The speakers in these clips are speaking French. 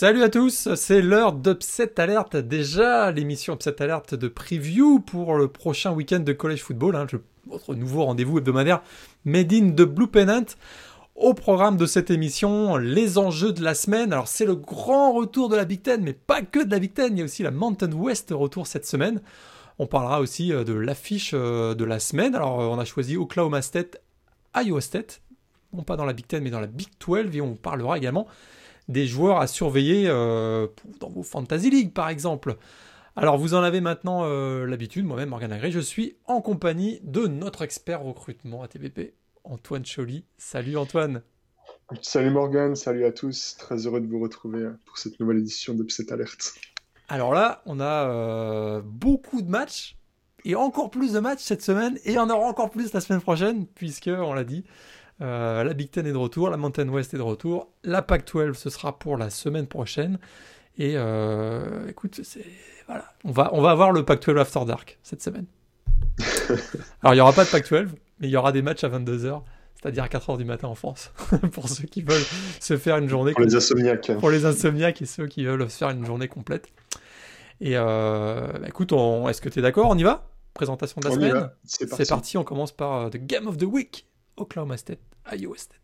Salut à tous, c'est l'heure d'Upset Alert, déjà l'émission Upset Alert de preview pour le prochain week-end de college football, hein, votre nouveau rendez-vous hebdomadaire Made in de Blue Pennant. Au programme de cette émission, les enjeux de la semaine. Alors c'est le grand retour de la Big Ten, mais pas que de la Big Ten, il y a aussi la Mountain West retour cette semaine. On parlera aussi euh, de l'affiche euh, de la semaine. Alors euh, on a choisi Oklahoma State, Iowa State, non pas dans la Big Ten mais dans la Big 12, et on parlera également des joueurs à surveiller dans vos Fantasy League par exemple. Alors vous en avez maintenant l'habitude, moi-même Morgan Agré, je suis en compagnie de notre expert recrutement à TPP, Antoine Choly. Salut Antoine. Salut Morgan, salut à tous. Très heureux de vous retrouver pour cette nouvelle édition d'Upset Alert. Alors là, on a euh, beaucoup de matchs et encore plus de matchs cette semaine et en aura encore plus la semaine prochaine puisque, on l'a dit, euh, la Big Ten est de retour, la Mountain West est de retour, la Pac-12 ce sera pour la semaine prochaine. Et euh, écoute, voilà, on va on va avoir le Pac-12 After Dark cette semaine. Alors il y aura pas de Pac-12, mais il y aura des matchs à 22h c'est-à-dire à 4h du matin en France, pour ceux qui veulent se faire une journée. Pour les insomniaques. Pour les insomniaques et ceux qui veulent se faire une journée complète. Et euh, bah, écoute, est-ce que tu es d'accord? On y va? Présentation de la semaine C'est parti. parti. on commence par The Game of the Week, Oklahoma State, Iowa State.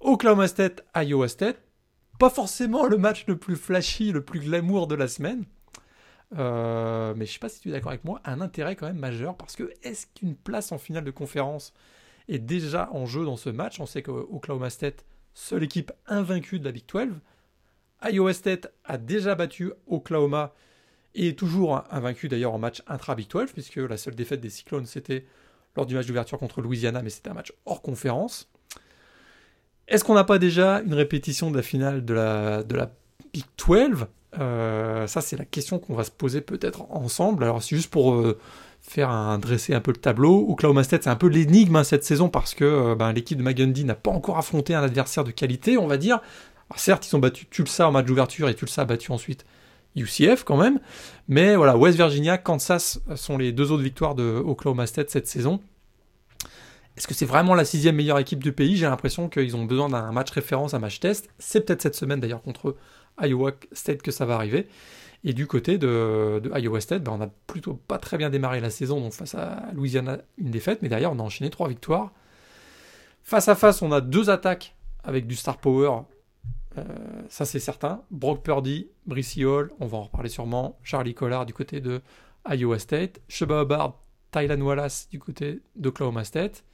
Oklahoma State, Iowa State. Pas forcément le match le plus flashy, le plus glamour de la semaine. Euh, mais je sais pas si tu es d'accord avec moi, un intérêt quand même majeur parce que est-ce qu'une place en finale de conférence est déjà en jeu dans ce match? On sait que Oklahoma State, seule équipe invaincue de la Big 12. Iowa State a déjà battu Oklahoma et est toujours invaincu d'ailleurs en match intra-Big 12 puisque la seule défaite des Cyclones c'était lors du match d'ouverture contre Louisiana mais c'était un match hors conférence. Est-ce qu'on n'a pas déjà une répétition de la finale de la, de la Big 12 euh, Ça, c'est la question qu'on va se poser peut-être ensemble. Alors, c'est juste pour euh, faire un, dresser un peu le tableau. Oklahoma State, c'est un peu l'énigme hein, cette saison parce que euh, ben, l'équipe de McGundy n'a pas encore affronté un adversaire de qualité, on va dire. certes, ils ont battu Tulsa en match d'ouverture et Tulsa a battu ensuite UCF quand même. Mais voilà, West Virginia, Kansas sont les deux autres victoires de Oklahoma State cette saison. Est-ce que c'est vraiment la sixième meilleure équipe du pays? J'ai l'impression qu'ils ont besoin d'un match référence, un match test. C'est peut-être cette semaine d'ailleurs contre Iowa State que ça va arriver. Et du côté de, Iowa State, ben, on n'a plutôt pas très bien démarré la saison. Donc face à Louisiana, une défaite. Mais derrière, on a enchaîné trois victoires. Face à face, on a deux attaques avec du star power. Euh, ça, c'est certain. Brock Purdy, Brissy Hall, on va en reparler sûrement. Charlie Collard du côté de Iowa State. Sheba Hubbard, Tylan Wallace du côté d'Oklahoma State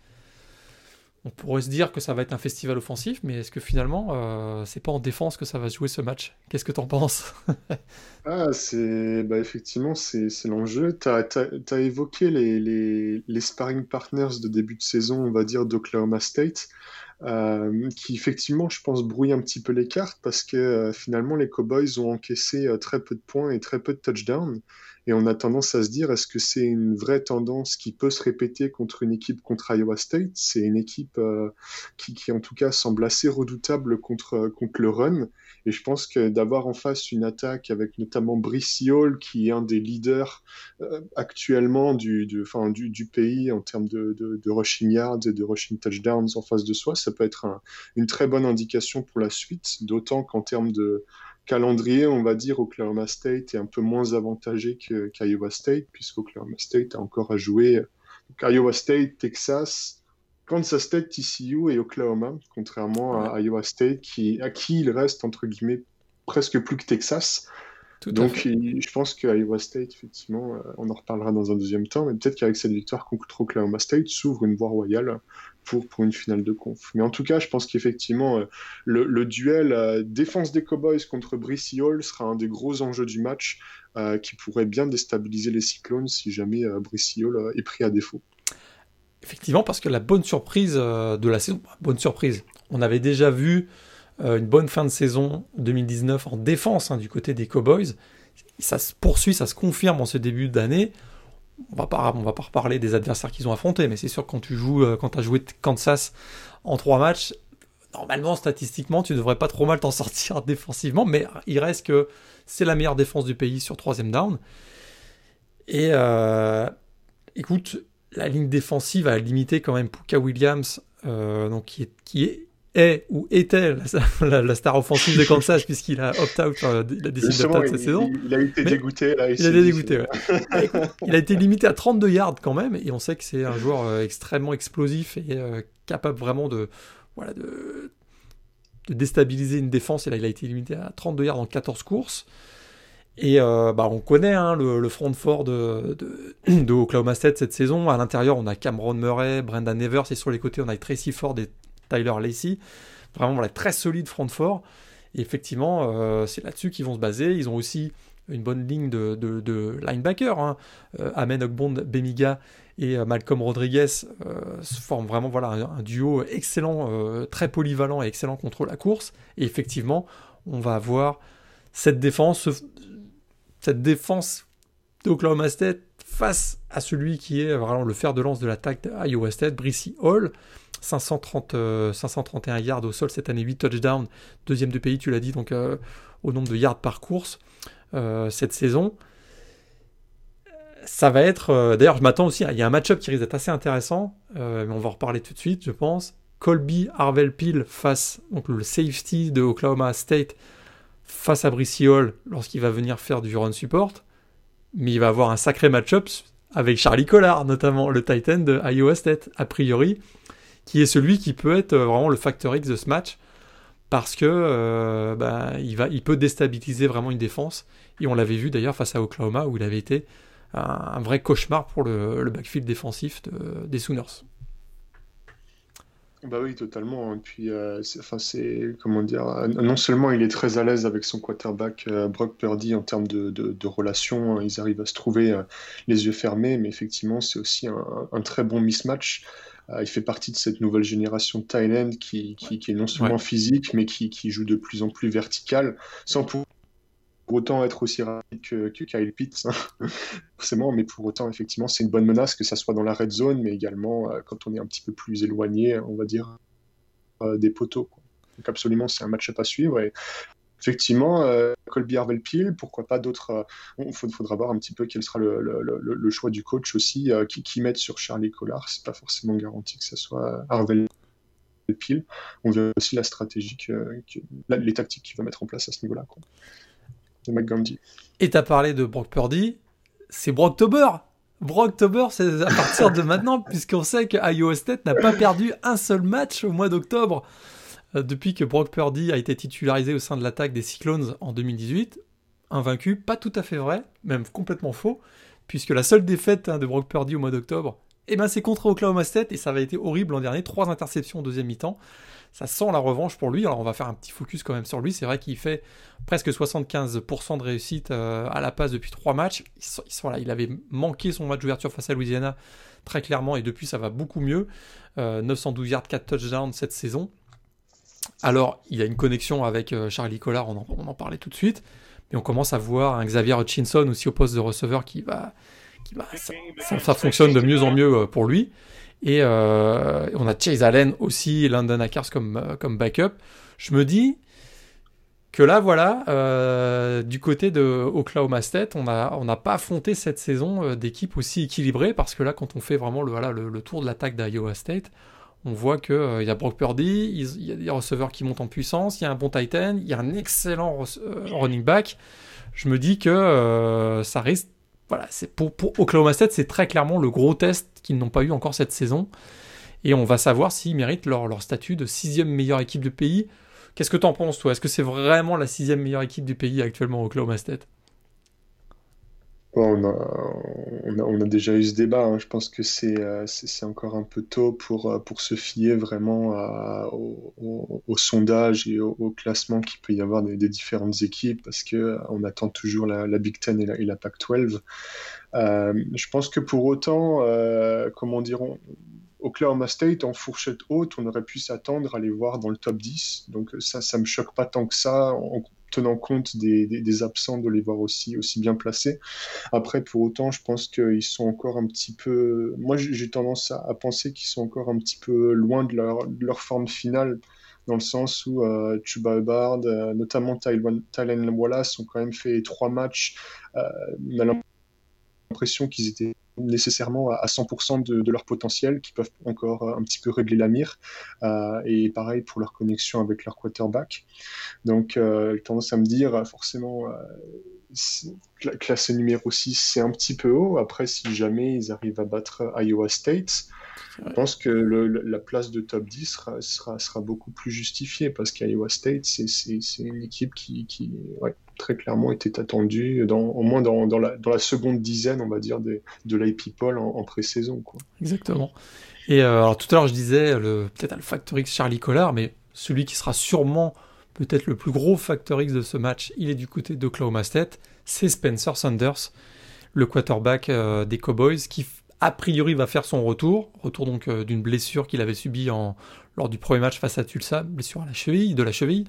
on pourrait se dire que ça va être un festival offensif, mais est-ce que finalement, euh, c'est pas en défense que ça va se jouer ce match? Qu'est-ce que tu en penses? Ah, c'est bah, effectivement, c'est l'enjeu. Tu as, évoqué les, les, sparring partners de début de saison, on va dire, d'Oklahoma State. Euh, qui effectivement, je pense, brouille un petit peu les cartes parce que euh, finalement, les Cowboys ont encaissé très peu de points et très peu de touchdowns. Et on a tendance à se dire, est-ce que c'est une vraie tendance qui peut se répéter contre une équipe contre Iowa State? C'est une équipe qui, qui, en tout cas, semble assez redoutable contre, contre le run. Et je pense que d'avoir en face une attaque avec notamment Brice Hall, qui est un des leaders actuellement du, du, du, du, pays en termes de, de, rushing yards et de rushing touchdowns en face de soi, ça peut être une très bonne indication pour la suite, d'autant qu'en termes de calendrier, on va dire, Oklahoma State est un peu moins avantagé qu'Iowa State, puisqu'Oklahoma State a encore à jouer Iowa State, Texas, Kansas State, TCU et Oklahoma, contrairement à Iowa State, qui, à qui il reste, entre guillemets, presque plus que Texas. Donc, je pense qu'Iowa State, effectivement, euh, on en reparlera dans un deuxième temps, mais peut-être qu'avec cette victoire contre Oklahoma State, s'ouvre une voie royale pour, pour une finale de conf. Mais en tout cas, je pense qu'effectivement, euh, le, duel euh, défense des Cowboys contre Brissy Hall sera un des gros enjeux du match qui pourrait bien déstabiliser les Cyclones si jamais Brissy Hall est pris à défaut. Effectivement, parce que la bonne surprise de la saison, bonne surprise, on avait déjà vu euh, une bonne fin de saison 2019 en défense hein, du côté des Cowboys. Ça se poursuit, ça se confirme en ce début d'année. on va pas, on va pas reparler des adversaires qu'ils ont affrontés, mais c'est sûr que quand tu joues, euh, quand as joué Kansas en trois matchs, normalement, statistiquement, tu devrais pas trop mal t'en sortir défensivement, mais il reste que c'est la meilleure défense du pays sur troisième down. Et euh, écoute, la ligne défensive a limité quand même Puka Williams, euh, qui est est ou était la, star offensive de Kansas puisqu'il a opt-out, euh, il a décidé d'opt-out cette saison. Il, a été dégoûté. Là, il, a été dégoûté, ouais. il a été limité à 32 yards quand même et on sait que c'est un joueur euh, extrêmement explosif et euh, capable vraiment de, voilà, de, de, déstabiliser une défense. Et là, il a été limité à 32 yards en 14 courses. Et bah, on connaît hein, le, front fort de, de, de, Oklahoma State cette saison. À l'intérieur, on a Cameron Murray, Brendan Evers, et sur les côtés, on a Tracy Ford et Tyler Lacey. Vraiment voilà, très solide front fort. Et effectivement, euh, c'est là-dessus qu'ils vont se baser. Ils ont aussi une bonne ligne de, linebacker. Hein. Euh, Amen Ogbond, Bemiga et euh, Malcolm Rodriguez forment vraiment un, duo excellent, très polyvalent et excellent contre la course. Et effectivement, on va avoir cette défense, cette défense d'Oklahoma State face à celui qui est vraiment le fer de lance de l'attaque d'Iowa State, Brissy Hall. 530, 531 euh, yards au sol cette année, 8 touchdowns, deuxième de pays, tu l'as dit, donc euh, au nombre de yards par course euh, cette saison. Ça va être. D'ailleurs, je m'attends aussi. Il y a un match-up qui risque d'être assez intéressant, mais on va en reparler tout de suite, je pense. Colby Harvell Peel face, donc le safety de Oklahoma State, face à Brissy Hall lorsqu'il va venir faire du run support. Mais il va avoir un sacré match-up avec Charlie Collard, notamment le Titan de Iowa State. A priori, qui est celui qui peut être euh, vraiment le facteur X de ce match parce que euh, bah, il, peut déstabiliser vraiment une défense. Et on l'avait vu d'ailleurs face à Oklahoma où il avait été un, vrai cauchemar pour le, backfield défensif des Sooners. Bah oui, totalement. Et puis, euh, enfin, c'est comment dire, non seulement il est très à l'aise avec son quarterback Brock Purdy en termes de, de, relations, hein, ils arrivent à se trouver les yeux fermés, mais effectivement, c'est aussi un, un, très bon mismatch. Euh, il fait partie de cette nouvelle génération de Thailand qui, qui, est non seulement physique, mais qui, qui, joue de plus en plus vertical, sans pour autant être aussi rapide que, Kyle Pitts, hein, forcément, mais pour autant, effectivement, c'est une bonne menace, que ça soit dans la red zone, mais également euh, quand on est un petit peu plus éloigné, on va dire, euh, des poteaux. Donc absolument, c'est un match-up à suivre. Et effectivement, euh, Colby Harvell Peel, pourquoi pas d'autres. Il faudra voir un petit peu quel sera le, choix du coach aussi, euh, qui, qui sur Charlie Collard. C'est pas forcément garanti que ce soit Harvell Peel. On verra aussi la stratégie, les tactiques qu'il va mettre en place à ce niveau-là. Et tu as parlé de Brock Purdy, c'est Brocktober Brocktober, c'est à partir de maintenant, puisqu'on sait que Iowa State n'a pas perdu un seul match au mois d'octobre. Euh, depuis que Brock Purdy a été titularisé au sein de l'attaque des Cyclones en 2018. Invaincu, pas tout à fait vrai, même complètement faux, puisque la seule défaite hein, de Brock Purdy au mois d'octobre, eh ben, c'est contre Oklahoma State et ça avait été horrible l'an dernier. Trois interceptions au deuxième mi-temps. Ça sent la revanche pour lui. Alors on va faire un petit focus quand même sur lui. C'est vrai qu'il fait presque 75% de réussite euh, à la passe depuis trois matchs. Il, avait manqué son match d'ouverture face à Louisiana très clairement et depuis ça va beaucoup mieux. 912 euh, yards, 4 touchdowns cette saison. Alors, il a une connexion avec euh, Charlie Collard, on en, parlait tout de suite, mais on commence à voir un Xavier Hutchinson aussi au poste de receveur qui va. Qui ça, fonctionne de mieux en mieux pour lui. Et euh, on a Chase Allen aussi, London Akers comme, comme backup. Je me dis que là, voilà, du côté de Oklahoma State, on n'a on pas affronté cette saison d'équipe aussi équilibrée parce que là, quand on fait vraiment le, voilà, le tour de l'attaque d'Iowa State, on voit qu'il euh, y a Brock Purdy, il y a des receveurs qui montent en puissance, il y a un bon Titan, il y a un excellent euh, running back. Je me dis que euh, ça risque. Voilà, c'est pour, Oklahoma State, c'est très clairement le gros test qu'ils n'ont pas eu encore cette saison. Et on va savoir s'ils méritent leur, statut de sixième meilleure équipe du pays. Qu'est-ce que tu en penses, toi? Est-ce que c'est vraiment la sixième meilleure équipe du pays actuellement, Oklahoma State? On, a, déjà eu ce débat. Hein. Je pense que euh, c'est encore un peu tôt pour, euh, se fier vraiment au, sondage et au, classement qu'il peut y avoir des, différentes équipes parce que euh, on attend toujours la, Big Ten et la, et la Pac-12. je pense que pour autant, comment diront Oklahoma State, en fourchette haute, on aurait pu s'attendre à les voir dans le top 10. Donc ça, ça me choque pas tant que ça, en tenant compte des, absents, de les voir aussi, bien placés. Après, pour autant, je pense qu'ils sont encore un petit peu... Moi, j'ai tendance à, penser qu'ils sont encore un petit peu loin de leur, de leur forme finale dans le sens où euh, Chuba Hubbard, euh, notamment Tylen Wallace, ont quand même fait trois matchs. Euh, on a l'impression qu'ils étaient nécessairement à 100% de, leur potentiel, qui peuvent encore un petit peu régler la mire. et pareil pour leur connexion avec leur quarterback. Donc, j'ai tendance à me dire, forcément, classé numéro 6, c'est un petit peu haut. Après, si jamais ils arrivent à battre Iowa State, je pense que la place de top 10 sera, sera, beaucoup plus justifiée parce qu'Iowa State, c'est une équipe qui, qui très clairement était attendue, dans, au moins dans, dans, la, dans, la, seconde dizaine, on va dire, de l'IP Poll en, pré-saison. Exactement. Et euh, alors tout à l'heure, je disais peut-être le Factor X Charlie Collard, mais celui qui sera sûrement peut-être le plus gros Factor X de ce match, il est du côté d'Oklahoma State, c'est Spencer Sanders, le quarterback euh, des Cowboys, qui a priori va faire son retour, retour donc euh, d'une blessure qu'il avait subie en, lors du premier match face à Tulsa, blessure à la cheville, de la cheville.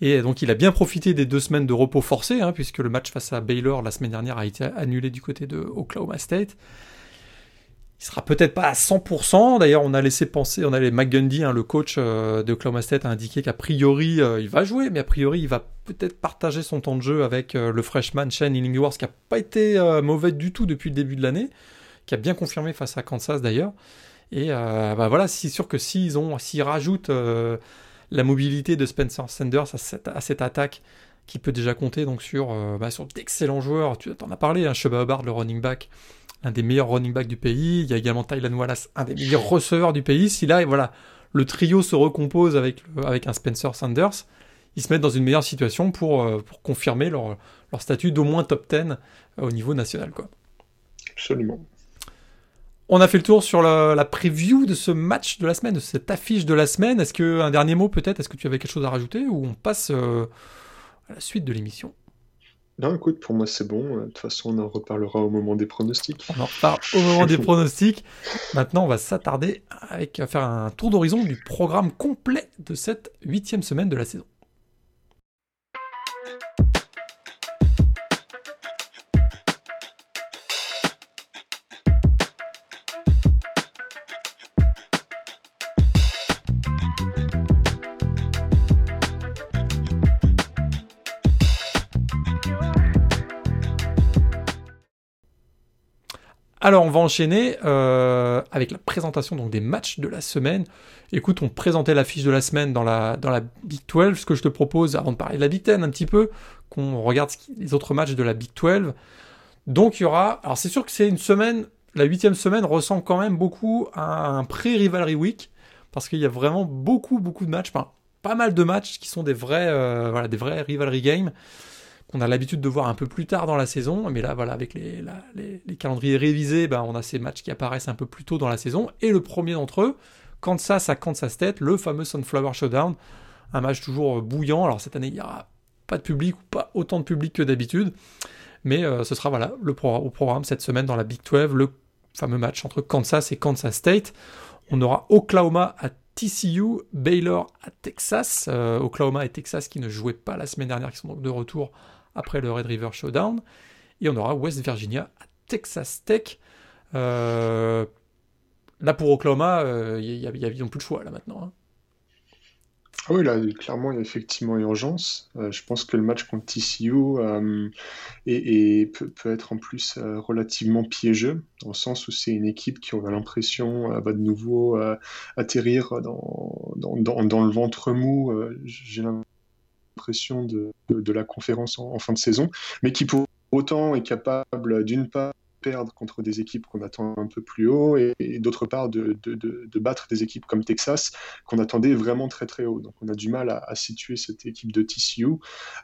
Et donc il a bien profité des deux semaines de repos forcé, hein, puisque le match face à Baylor la semaine dernière a été annulé du côté de Oklahoma State. Il sera peut-être pas à 100%. D'ailleurs, on a laissé penser, on a les McGundy, hein, le coach euh, de Oklahoma State, a indiqué qu'a priori euh, il va jouer, mais a priori il va peut-être partager son temps de jeu avec le freshman Shane Illingworth, qui a pas été mauvais du tout depuis le début de l'année qui a bien confirmé face à Kansas d'ailleurs. Et euh, bah voilà, c'est sûr que s'ils ont, s'ils rajoutent euh, la mobilité de Spencer Sanders à cette, attaque, qui peut déjà compter donc sur, euh, bah, d'excellents joueurs, tu en as parlé, hein, Sheba Hubbard, le running back, un des meilleurs running backs du pays. Il y a également Tylan Wallace, un des meilleurs receveurs du pays. Si là, voilà, le trio se recompose avec, un Spencer Sanders, ils se mettent dans une meilleure situation pour, pour confirmer leur, statut d'au moins top 10 au niveau national. Absolument. On a fait le tour sur la, preview de ce match de la semaine, de cette affiche de la semaine. Est-ce que un dernier mot peut-être? Est-ce que tu avais quelque chose à rajouter ou on passe euh, à la suite de l'émission? Non, écoute, pour moi c'est bon. De toute façon, on en reparlera au moment des pronostics. On en reparle au moment des pronostics. Maintenant, on va s'attarder avec à faire un tour d'horizon du programme complet de cette huitième semaine de la saison. Alors, on va enchaîner euh, avec la présentation donc, des matchs de la semaine. Écoute, on présentait la fiche de la semaine dans la, dans la Big 12. Ce que je te propose, avant de parler de la Big 10 un petit peu, qu'on regarde les autres matchs de la Big 12. Donc, il y aura. Alors, c'est sûr que c'est une semaine. La huitième semaine ressemble quand même beaucoup à un pré-rivalry week. Parce qu'il y a vraiment beaucoup, beaucoup de matchs. Enfin, pas mal de matchs qui sont des vrais, euh, voilà, des vrais rivalry games qu'on a l'habitude de voir un peu plus tard dans la saison. Mais là, voilà, avec les, calendriers révisés, ben, on a ces matchs qui apparaissent un peu plus tôt dans la saison. Et le premier d'entre eux, Kansas à Kansas State, le fameux Sunflower Showdown. Un match toujours bouillant. Alors cette année, il n'y aura pas de public ou pas autant de public que d'habitude. Mais euh, ce sera voilà, le au programme cette semaine dans la Big 12, le fameux match entre Kansas et Kansas State. On aura Oklahoma à TCU, Baylor à Texas. Euh, Oklahoma et Texas qui ne jouaient pas la semaine dernière, qui sont donc de retour après le Red River Showdown. Et on aura West Virginia à Texas Tech. Euh, là, pour Oklahoma, il euh, a, plus de choix là maintenant. Hein. Ah oui, là, clairement, il y a effectivement urgence. Euh, je pense que le match contre TCU est, peut, être en plus relativement piégeux, dans le sens où c'est une équipe qui, on a l'impression, va de nouveau atterrir dans, dans, dans, dans, le ventre mou. J'ai l'impression pression de, de, la conférence en, fin de saison, mais qui pour autant est capable d'une part perdre contre des équipes qu'on attend un peu plus haut et, d'autre part de, de, battre des équipes comme Texas qu'on attendait vraiment très très haut. Donc on a du mal à, situer cette équipe de TCU.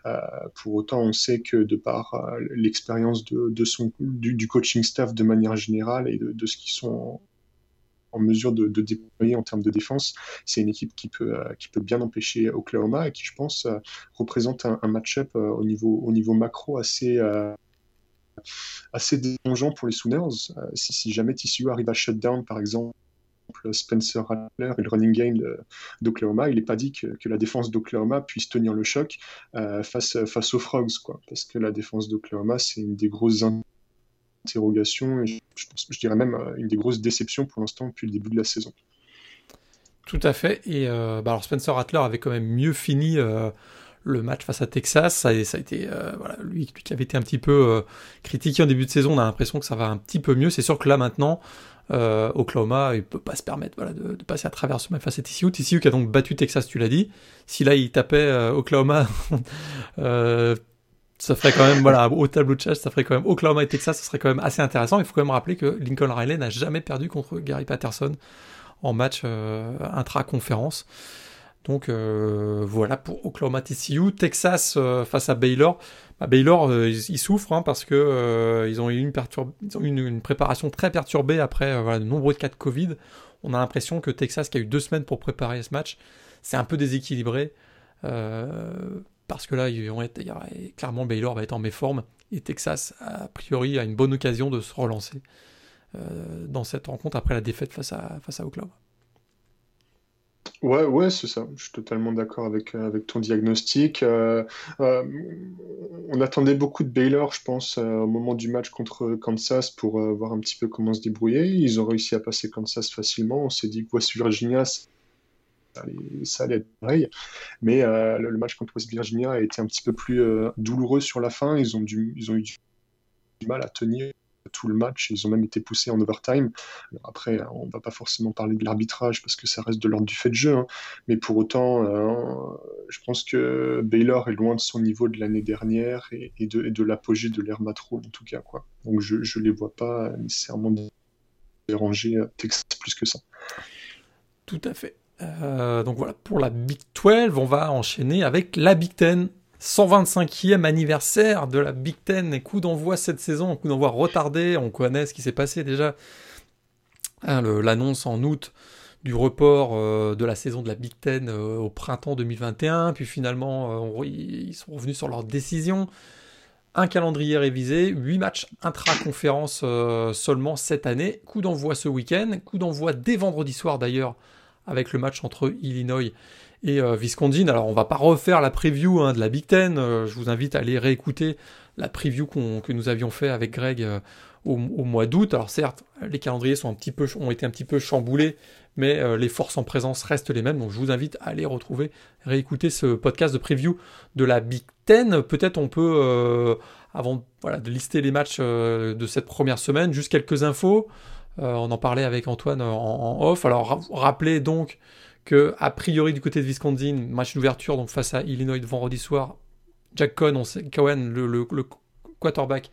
Euh, pour autant, on sait que de par euh, l'expérience de, son, du, du, coaching staff de manière générale et de, ce qu'ils sont en mesure de, déployer en termes de défense. C'est une équipe qui peut, euh, qui peut bien empêcher Oklahoma et qui, je pense, euh, représente un, match-up euh, au, niveau, au niveau macro assez, assez dérangeant pour les Sooners. si, si, jamais TCU arrive à shut down, par exemple, Spencer Rattler et le running game d'Oklahoma, il n'est pas dit que, la défense d'Oklahoma puisse tenir le choc euh, face, face aux Frogs, quoi. Parce que la défense d'Oklahoma, c'est une des grosses interrogations, et je, pense, je dirais même une des grosses déceptions pour l'instant depuis le début de la saison. Tout à fait. Et bah alors Spencer Rattler avait quand même mieux fini le match face à Texas. Ça, a été, euh, lui, qui avait été un petit peu euh, critiqué en début de saison, on a l'impression que ça va un petit peu mieux. C'est sûr que là maintenant, euh, Oklahoma, il peut pas se permettre de, passer à travers ce match face à TCU. TCU qui a donc battu Texas, tu l'as dit. Si là il tapait Oklahoma, ça ferait quand même, voilà, au tableau de chasse, ça ferait quand même Oklahoma et Texas, ça serait quand même assez intéressant. Il faut quand même rappeler que Lincoln Riley n'a jamais perdu contre Gary Patterson en match intra-conférence. Donc euh, voilà pour Oklahoma TCU. Texas euh, face à Baylor. Bah, Baylor, euh, ils, souffrent hein, parce que ils ont eu une, préparation très perturbée après de nombreux cas de Covid. On a l'impression que Texas, qui a eu deux semaines pour préparer ce match, c'est un peu déséquilibré. Parce que là, ils vont être, clairement, Baylor va être en méforme. Et Texas, a priori, a une bonne occasion de se relancer dans cette rencontre après la défaite face à, face Oklahoma. Ouais, ouais, c'est ça. Je suis totalement d'accord avec, euh, ton diagnostic. Euh, euh, on attendait beaucoup de Baylor, je pense, au moment du match contre Kansas pour voir un petit peu comment se débrouiller. Ils ont réussi à passer Kansas facilement. On s'est dit que West Virginia, ça allait, être pareil. Mais le, match contre West Virginia a été un petit peu plus douloureux sur la fin. Ils ont, eu du mal à tenir tout le match. Ils ont même été poussés en overtime. après, on va pas forcément parler de l'arbitrage parce que ça reste de l'ordre du fait de jeu. Hein. Mais pour autant, euh, je pense que Baylor est loin de son niveau de l'année dernière et, de, l'apogée de l'ère Matro en tout cas. Donc je ne les vois pas nécessairement déranger euh, Texas plus que ça. Tout à fait. Euh, donc voilà, pour la Big 12, on va enchaîner avec la Big 10. 125e anniversaire de la Big Ten et coup d'envoi cette saison, coup d'envoi retardé, on connaît ce qui s'est passé déjà. Hein, l'annonce en août du report euh, de la saison de la Big Ten euh, au printemps 2021, puis finalement euh, ils sont revenus sur leur décision. Un calendrier révisé, 8 matchs intra-conférence seulement cette année. Coup d'envoi ce week-end, coup d'envoi dès vendredi soir d'ailleurs, avec le match entre Illinois et euh, Viscondine. Alors on va pas refaire la preview hein, de la Big Ten, euh, je vous invite à aller réécouter la preview que nous avions fait avec Greg euh, au, mois d'août. Alors certes, les calendriers sont un petit peu, ont été un petit peu chamboulés, mais les forces en présence restent les mêmes. Donc je vous invite à aller retrouver, réécouter ce podcast de preview de la Big Ten. Peut-être on peut, avant voilà, de lister les matchs de cette première semaine, juste quelques infos. On en parlait avec Antoine en, off. Alors rappelez donc que, a priori, du côté de Wisconsin, match d'ouverture, donc face à Illinois vendredi soir, Jack Cohen, Cohen, le, quarterback,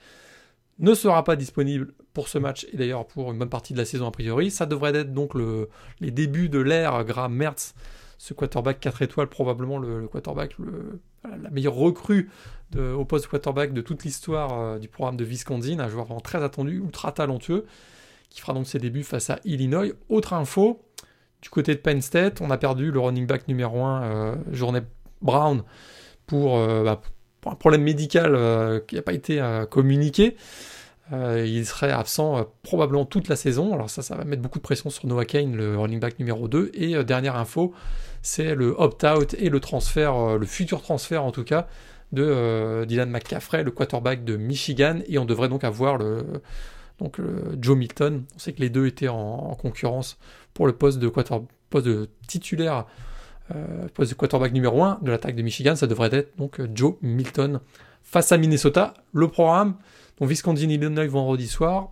ne sera pas disponible pour ce match et d'ailleurs pour une bonne partie de la saison a priori. Ça devrait être donc le, les débuts de l'ère Graham Mertz, ce quarterback 4 étoiles, probablement le, quarterback, la meilleure recrue de, au poste de quarterback de toute l'histoire euh, du programme de Wisconsin, un joueur vraiment très attendu, ultra talentueux, fera donc ses débuts face à Illinois. Autre info, du côté de Penn State, on a perdu le running back numéro 1, euh, Brown, euh, bah, pour, un problème médical euh, qui n'a pas été communiqué. il serait absent probablement toute la saison. Alors ça, ça va mettre beaucoup de pression sur Noah Kane, le running back numéro 2. Et dernière info, c'est le opt-out et le transfert, le futur transfert en tout cas, de Dylan McCaffrey, le quarterback de Michigan. Et on devrait donc avoir le, donc Joe Milton. On sait que les deux étaient en concurrence pour le poste de, titulaire, euh, poste de quarterback numéro 1 de l'attaque de Michigan, ça devrait être Joe Milton face à Minnesota. Le programme, donc Wisconsin Illinois vendredi soir.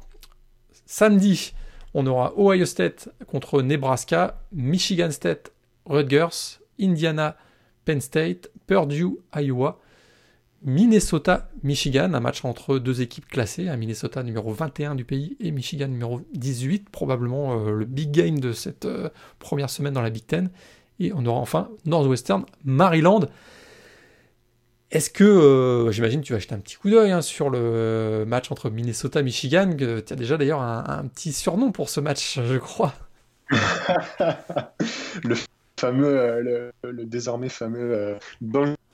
Samedi, on aura Ohio State contre Nebraska, Michigan State, Rutgers, Indiana, Penn State, Purdue, Iowa, Minnesota, Michigan, un match entre deux équipes classées, un Minnesota numéro 21 du pays et Michigan numéro 18, probablement euh, le big game de cette euh, première semaine dans la Big Ten. Et on aura enfin Northwestern, Maryland. Est-ce que, euh, j'imagine, tu vas jeter un petit coup d'œil hein, sur le match entre Minnesota et Michigan Tu as déjà d'ailleurs un, petit surnom pour ce match, je crois. le fameux, le, désormais fameux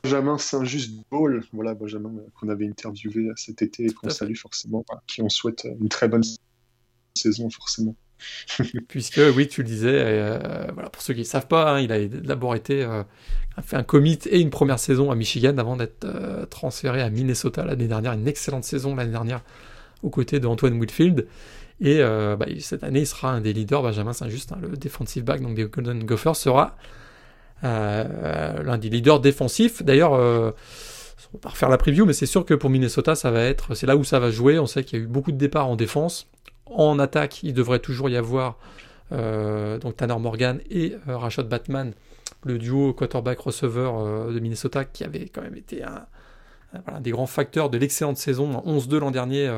Benjamin Saint-Just Ball, voilà Benjamin euh, qu'on avait interviewé cet été et qu'on salue forcément, qui on souhaite une très bonne saison forcément. Puisque, oui, tu le disais, euh, voilà, pour ceux qui ne savent pas, hein, il a d'abord été euh, fait un commit et une première saison à Michigan avant d'être euh, transféré à Minnesota l'année dernière, une excellente saison l'année dernière aux côtés de Antoine Whitfield. Et bah, cette année, il sera un des leaders, Benjamin Saint-Just, hein, le defensive back donc des Golden Gophers, sera l'un des leaders défensifs. D'ailleurs, on va refaire la preview, mais c'est sûr que pour Minnesota, ça va être, c'est là où ça va jouer. On sait qu'il y a eu beaucoup de départs en défense. En attaque, il devrait toujours y avoir euh, donc Tanner Morgan et euh, Rashad Batman, le duo quarterback-receveur euh, de Minnesota qui avait quand même été un, des grands facteurs de l'excellente saison 11-2 l'an dernier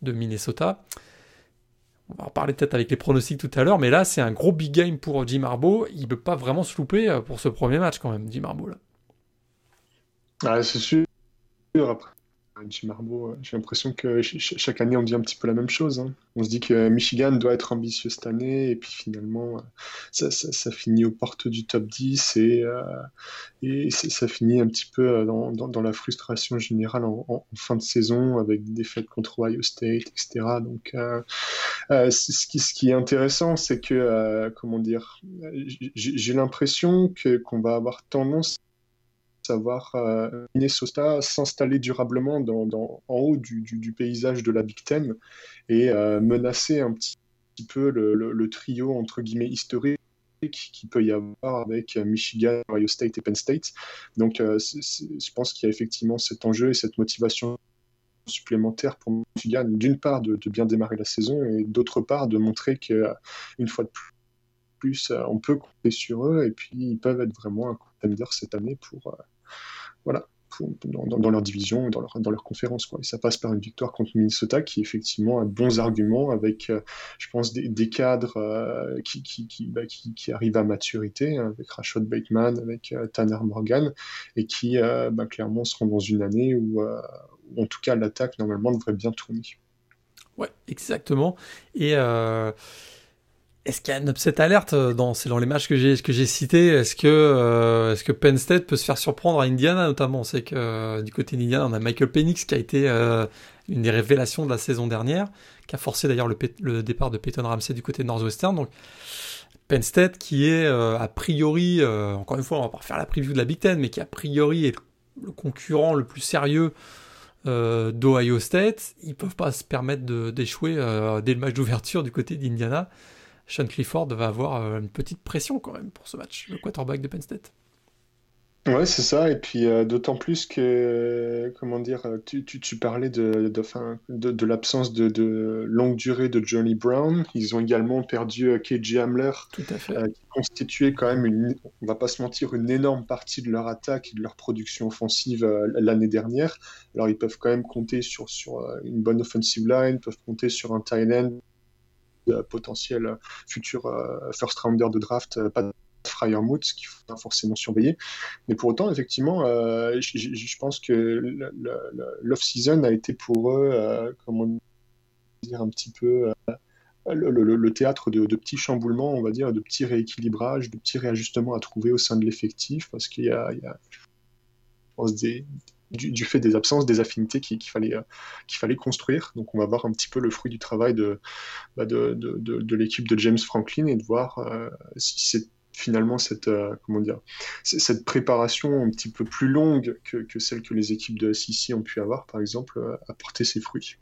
de Minnesota. On va en parler peut-être avec les pronostics tout à l'heure, mais là c'est un gros big game pour Jim Harbaugh. Il ne peut pas vraiment se louper pour ce premier match quand même, Jim Harbaugh. Là. c'est sûr. Après, Harbaugh, j'ai l'impression que chaque année on dit un petit peu la même chose. Hein. On se dit que Michigan doit être ambitieux cette année, et puis finalement ça, ça, finit aux portes du top 10 et, euh, ça finit un petit peu euh, dans, la frustration générale en, fin de saison avec des défaites contre Ohio State, etc. Donc euh, ce, qui, est intéressant, c'est que, comment dire, j'ai l'impression qu'on va avoir tendance savoir euh, Minnesota s'installer durablement en haut du, paysage de la Big Ten et euh, menacer un petit, peu le, trio entre guillemets historique qui peut y avoir avec Michigan, Ohio State et Penn State. Donc euh, je pense qu'il y a effectivement cet enjeu et cette motivation supplémentaire pour Michigan, d'une part de, bien démarrer la saison et d'autre part de montrer qu'une fois de plus, on peut compter sur eux et puis ils peuvent être vraiment un contender cette année pour, voilà, dans, leur division, dans leur, dans leur conférence. Quoi. Et ça passe par une victoire contre Minnesota qui effectivement a bons arguments avec, euh, je pense, des, cadres euh, qui, bah, qui, qui, arrivent à maturité, hein, avec Rashad Bateman, avec euh, Tanner Morgan, et qui bah, clairement seront dans une année où, en tout cas, l'attaque normalement devrait bien tourner. Ouais, exactement. Et est-ce qu'il y a une upset alerte euh, dans, dans les matchs que j'ai, que j'ai cités Est-ce que, euh, est-ce que Penn State peut se faire surprendre à Indiana notamment? On sait que euh, du côté d'Indiana, on a Michael Penix qui a été une des révélations de la saison dernière, qui a forcé d'ailleurs le, départ de Peyton Ramsey du côté de Northwestern. Donc Penn State qui est a priori, encore une fois, on va pas faire la preview de la Big Ten, mais qui a priori est le concurrent le plus sérieux d'Ohio State. Ils peuvent pas se permettre d'échouer dès le match d'ouverture du côté d'Indiana. Sean Clifford va avoir euh, une petite pression quand même pour ce match, le quarterback de Penn State. Ouais, c'est ça. Et puis euh, d'autant plus que, comment dire, tu, tu, parlais de, de, de, l'absence de, longue durée de Johnny Brown. Ils ont également perdu euh, KJ Hamler, Tout à fait. qui constituait quand même, une, on va pas se mentir, une énorme partie de leur attaque et de leur production offensive l'année dernière. Alors ils peuvent quand même compter sur, sur une bonne offensive line, peuvent compter sur un tight end potentiel futur euh, first rounder de draft, euh, pas de Fryermuth, qu'il faut forcément surveiller. Mais pour autant, effectivement, euh, je pense que l'off-season a été pour eux, comment dire, un petit peu le, théâtre de, petits chamboulements, on va dire, de petits rééquilibrages, de petits réajustements à trouver au sein de l'effectif, parce qu'il y y a je pense, des, du, fait des absences, des affinités qu'il fallait, euh, qu'il fallait construire. Donc on va voir un petit peu le fruit du travail de, bah, de, de, l'équipe de James Franklin et de voir euh, si c'est finalement cette, euh, comment dire, cette préparation un petit peu plus longue que, que, celle que les équipes de SEC ont pu avoir, par exemple, apporter ses fruits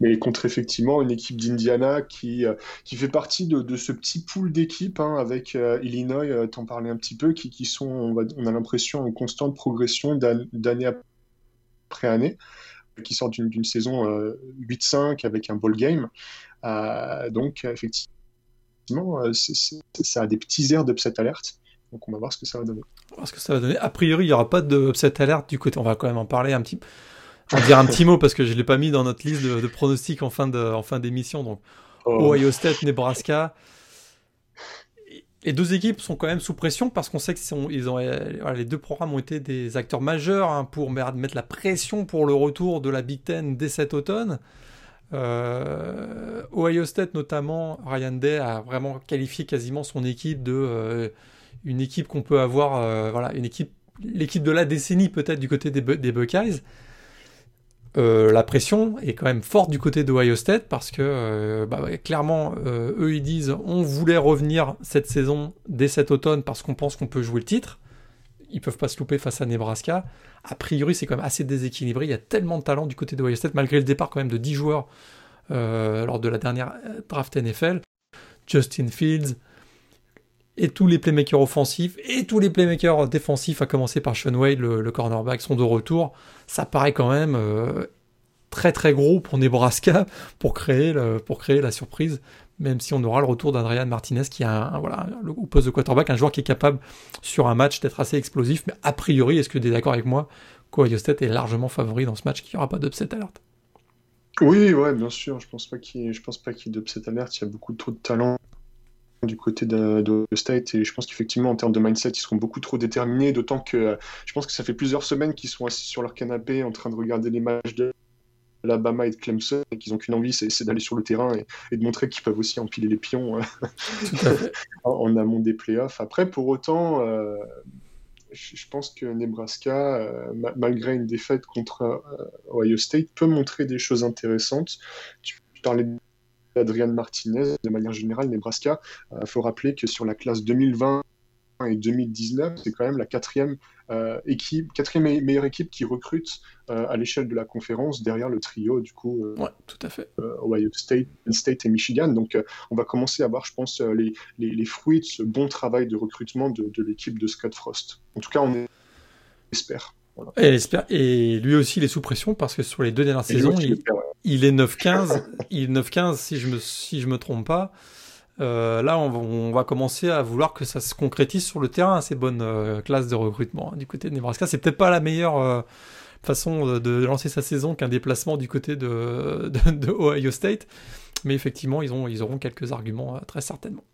mais contre effectivement une équipe d'Indiana qui, euh, qui fait partie de, de ce petit pool d'équipes hein, avec euh, Illinois, euh, t'en parlais un petit peu, qui, qui sont, on, a l'impression, en constante progression d'année après année, qui sortent d'une saison 8-5 avec un ball game. donc effectivement, ça a des petits airs d'upset alerte. Donc on va voir ce que ça va donner. Ce que ça va donner. A priori, il n'y aura pas de upset alerte du côté. On va quand même en parler un petit peu en dire un petit mot parce que je ne l'ai pas mis dans notre liste de, pronostics en fin, de, en fin d'émission. Donc, oh. Ohio State, Nebraska. Les deux équipes sont quand même sous pression parce qu'on sait que ils ont, les deux programmes ont été des acteurs majeurs hein, pour mettre la pression pour le retour de la Big Ten dès cet automne. Euh, Ohio State notamment, Ryan Day a vraiment qualifié quasiment son équipe de euh, une équipe qu'on peut avoir, euh, voilà, une équipe, l'équipe de la décennie peut-être du côté des, des Buckeyes. Euh, la pression est quand même forte du côté d'Ohio State parce que euh, bah clairement, euh, eux ils disent on voulait revenir cette saison dès cet automne parce qu'on pense qu'on peut jouer le titre. Ils peuvent pas se louper face à Nebraska. A priori, c'est quand même assez déséquilibré. Il y a tellement de talent du côté d'Ohio State, malgré le départ quand même de 10 joueurs lors de la dernière draft NFL. Justin Fields, et tous les playmakers offensifs et tous les playmakers défensifs, à commencer par Sean Wade, le, cornerback, sont de retour. Ça paraît quand même euh, très très gros pour Nebraska pour créer, pour créer la surprise, même si on aura le retour d'Adrian Martinez qui a voilà, le, au poste de quarterback, un joueur qui est capable sur un match d'être assez explosif. Mais a priori, est-ce que tu es d'accord avec moi qu'Ohio State est largement favori dans ce match, qu'il n'y aura pas d'upset alert? Oui, ouais, bien sûr. Je pense pas qu'il, je pense pas qu'il y ait d'upset alert. Il y a beaucoup trop de talent du côté de, de, State. Et je pense qu'effectivement en termes de mindset ils seront beaucoup trop déterminés d'autant que euh, je pense que ça fait plusieurs semaines qu'ils sont assis sur leur canapé en train de regarder les matchs de l'Alabama et de Clemson et qu'ils n'ont qu'une envie c'est d'aller sur le terrain et, de montrer qu'ils peuvent aussi empiler les pions euh, en, amont des playoffs. Après pour autant euh, je pense que Nebraska, malgré une défaite contre Ohio State, peut montrer des choses intéressantes. Tu parlais Adrian Martinez, de manière générale, Nebraska. Il euh, faut rappeler que sur la classe 2020 et 2019, c'est quand même la quatrième euh, équipe, quatrième meilleure équipe qui recrute euh, à l'échelle de la conférence derrière le trio du coup. ouais, tout à fait. Ohio State, State et Michigan. Donc, on va commencer à voir, je pense, les, les, fruits de ce bon travail de recrutement de, de l'équipe de Scott Frost. En tout cas, on espère. Et, lui aussi, il est sous pression parce que sur les deux dernières saisons, il, est 9-15. il est 9-15 si je me si je me trompe pas. Euh, là, on va, commencer à vouloir que ça se concrétise sur le terrain, ces bonnes euh, classes de recrutement. Hein, du côté de Nebraska, c'est peut-être pas la meilleure euh, façon de, lancer sa saison qu'un déplacement du côté de, de, Ohio State, mais effectivement, ils, ont, ils auront quelques arguments très certainement.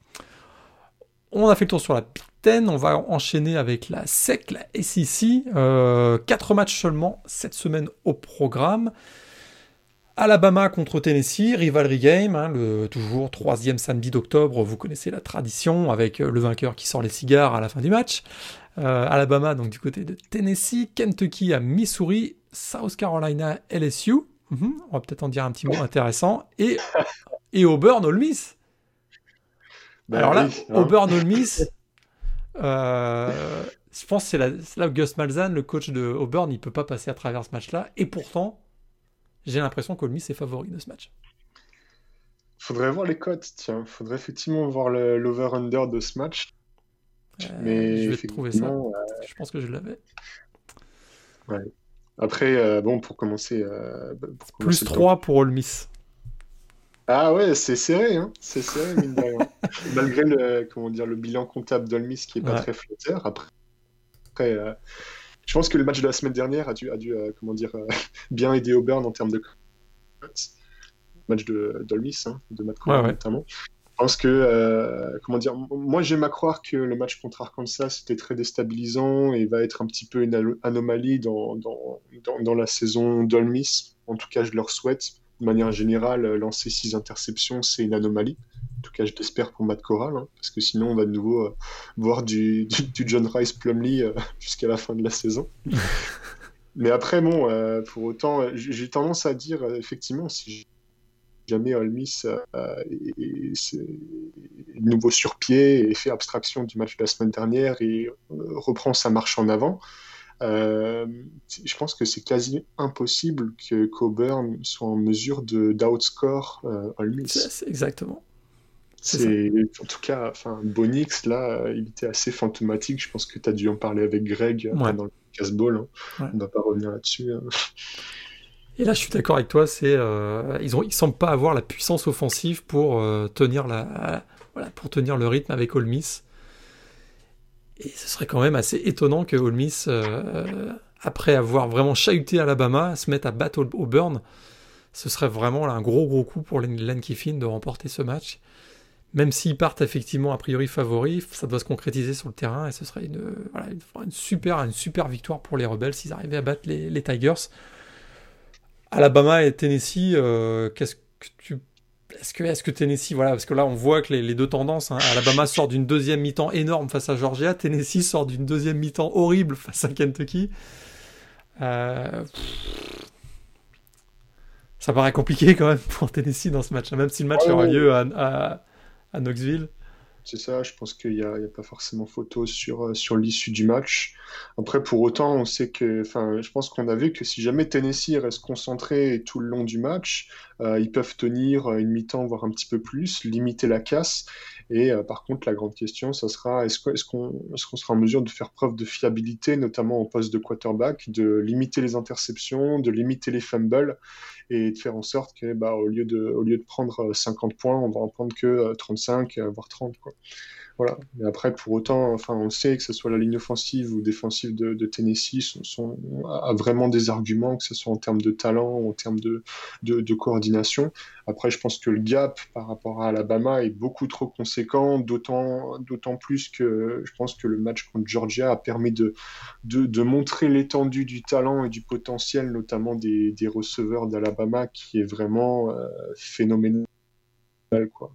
On a fait le tour sur la Big Ten, on va enchaîner avec la SEC, la SEC. Euh, quatre matchs seulement cette semaine au programme. Alabama contre Tennessee, rivalry game, hein, toujours troisième samedi d'octobre, vous connaissez la tradition, avec le vainqueur qui sort les cigares à la fin du match. Euh, Alabama donc du côté de Tennessee, Kentucky à Missouri, South Carolina LSU, mhm, on va peut-être en dire un petit mot intéressant, et, et Auburn Ole Miss. Ben Alors là, hein. Auburn Ole Miss, euh, je pense que c'est là, où Gus Malzahn, le coach de Auburn, il peut pas passer à travers ce match-là. Et pourtant, j'ai l'impression qu'Ole Miss est favori de ce match. Faudrait voir les cotes, tiens. Faudrait effectivement voir l'over-under de ce match. Euh, Mais je vais trouver ça. Euh, je pense que je l'avais. Ouais. Après, bon, pour commencer. Plus 3 pour Ole Miss. Ah ouais, c'est serré, hein c'est serré, mine de rien. Malgré le, comment dire, le bilan comptable d'Olmis qui est pas très flatteur. Après, euh, je pense que le match de la semaine dernière a dû, a dû euh, comment dire, euh, bien aider Auburn en termes de match de d'Olmis, hein, de Matt notamment. Je pense que, comment dire, moi j'aime à croire que le match contre Arkansas c'était très déstabilisant et va être un petit peu une anomalie dans, dans, dans, dans la saison d'Olmis. En tout cas, je leur souhaite de manière générale, euh, lancer six interceptions, c'est une anomalie. En tout cas, je l'espère pour Matt Corral, hein, parce que sinon, on va de nouveau euh, voir du, John Rice Plumley euh, jusqu'à la fin de la saison. Mais après, bon, pour autant, j'ai tendance à dire, effectivement, si jamais Olmis est, nouveau sur pied et fait abstraction du match de la semaine dernière et reprend sa marche en avant, euh, je pense que c'est quasi impossible que Coburn soit en mesure de d'outscore euh, Ole Exactement. C'est en tout cas, enfin Bonix là, il était assez fantomatique. Je pense que tu as dû en parler avec Greg euh, dans le caseball. Hein. On ne va pas revenir là-dessus. Hein. Et là, je suis d'accord avec toi. C'est euh, ils ont, ils semblent pas avoir la puissance offensive pour tenir la, voilà, pour tenir le rythme avec Ole et ce serait quand même assez étonnant que Ole Miss, euh, après avoir vraiment chahuté Alabama, se mette à battre Auburn. Ce serait vraiment un gros gros coup pour Len Kiffin de remporter ce match. Même s'ils partent effectivement a priori favoris, ça doit se concrétiser sur le terrain et ce serait une, une, super, une super victoire pour les rebelles s'ils arrivaient à battre les, Tigers. Alabama et Tennessee, euh, qu'est-ce que tu est-ce que, est que Tennessee, voilà, parce que là on voit que les, deux tendances, hein, Alabama sort d'une deuxième mi-temps énorme face à Georgia, Tennessee sort d'une deuxième mi-temps horrible face à Kentucky. Euh, Ça paraît compliqué quand même pour Tennessee dans ce match, même si le match aura lieu à, à Knoxville. C'est ça, je pense qu'il n'y a, pas forcément photo sur, euh, sur l'issue du match. Après, pour autant, on sait que, je pense qu'on a vu que si jamais Tennessee reste concentré tout le long du match, euh, ils peuvent tenir une mi-temps, voire un petit peu plus, limiter la casse. Et euh, par contre, la grande question, ça sera est-ce qu'on sera en mesure de faire preuve de fiabilité, notamment au poste de quarterback, de limiter les interceptions, de limiter les fumbles et de faire en sorte que, bah, au, lieu de, au lieu de prendre 50 euh, points, on va en prendre que 35, euh, voire 30. Quoi. Voilà. Mais après, pour autant, enfin, on sait que ce soit la ligne offensive ou défensive de, Tennessee sont, a vraiment des arguments, que ce soit en termes de talent ou en termes de, coordination. Après, je pense que le gap par rapport à Alabama est beaucoup trop conséquent, d'autant, plus que je pense que le match contre Georgia a permis de, montrer l'étendue du talent et du potentiel, notamment des, receveurs d'Alabama, qui est vraiment euh, phénoménal. Quoi.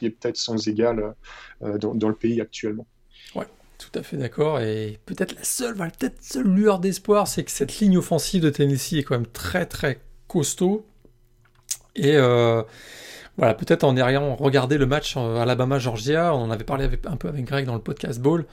Est peut-être sans égal euh, dans, le pays actuellement. Ouais, tout à fait d'accord. Et peut-être la seule, peut-être seule lueur d'espoir, c'est que cette ligne offensive de Tennessee est quand même très très costaud. Et euh, voilà, peut-être en ayant regardé le match euh, Alabama-Georgia, on en avait parlé un peu avec Greg dans le podcast Ball.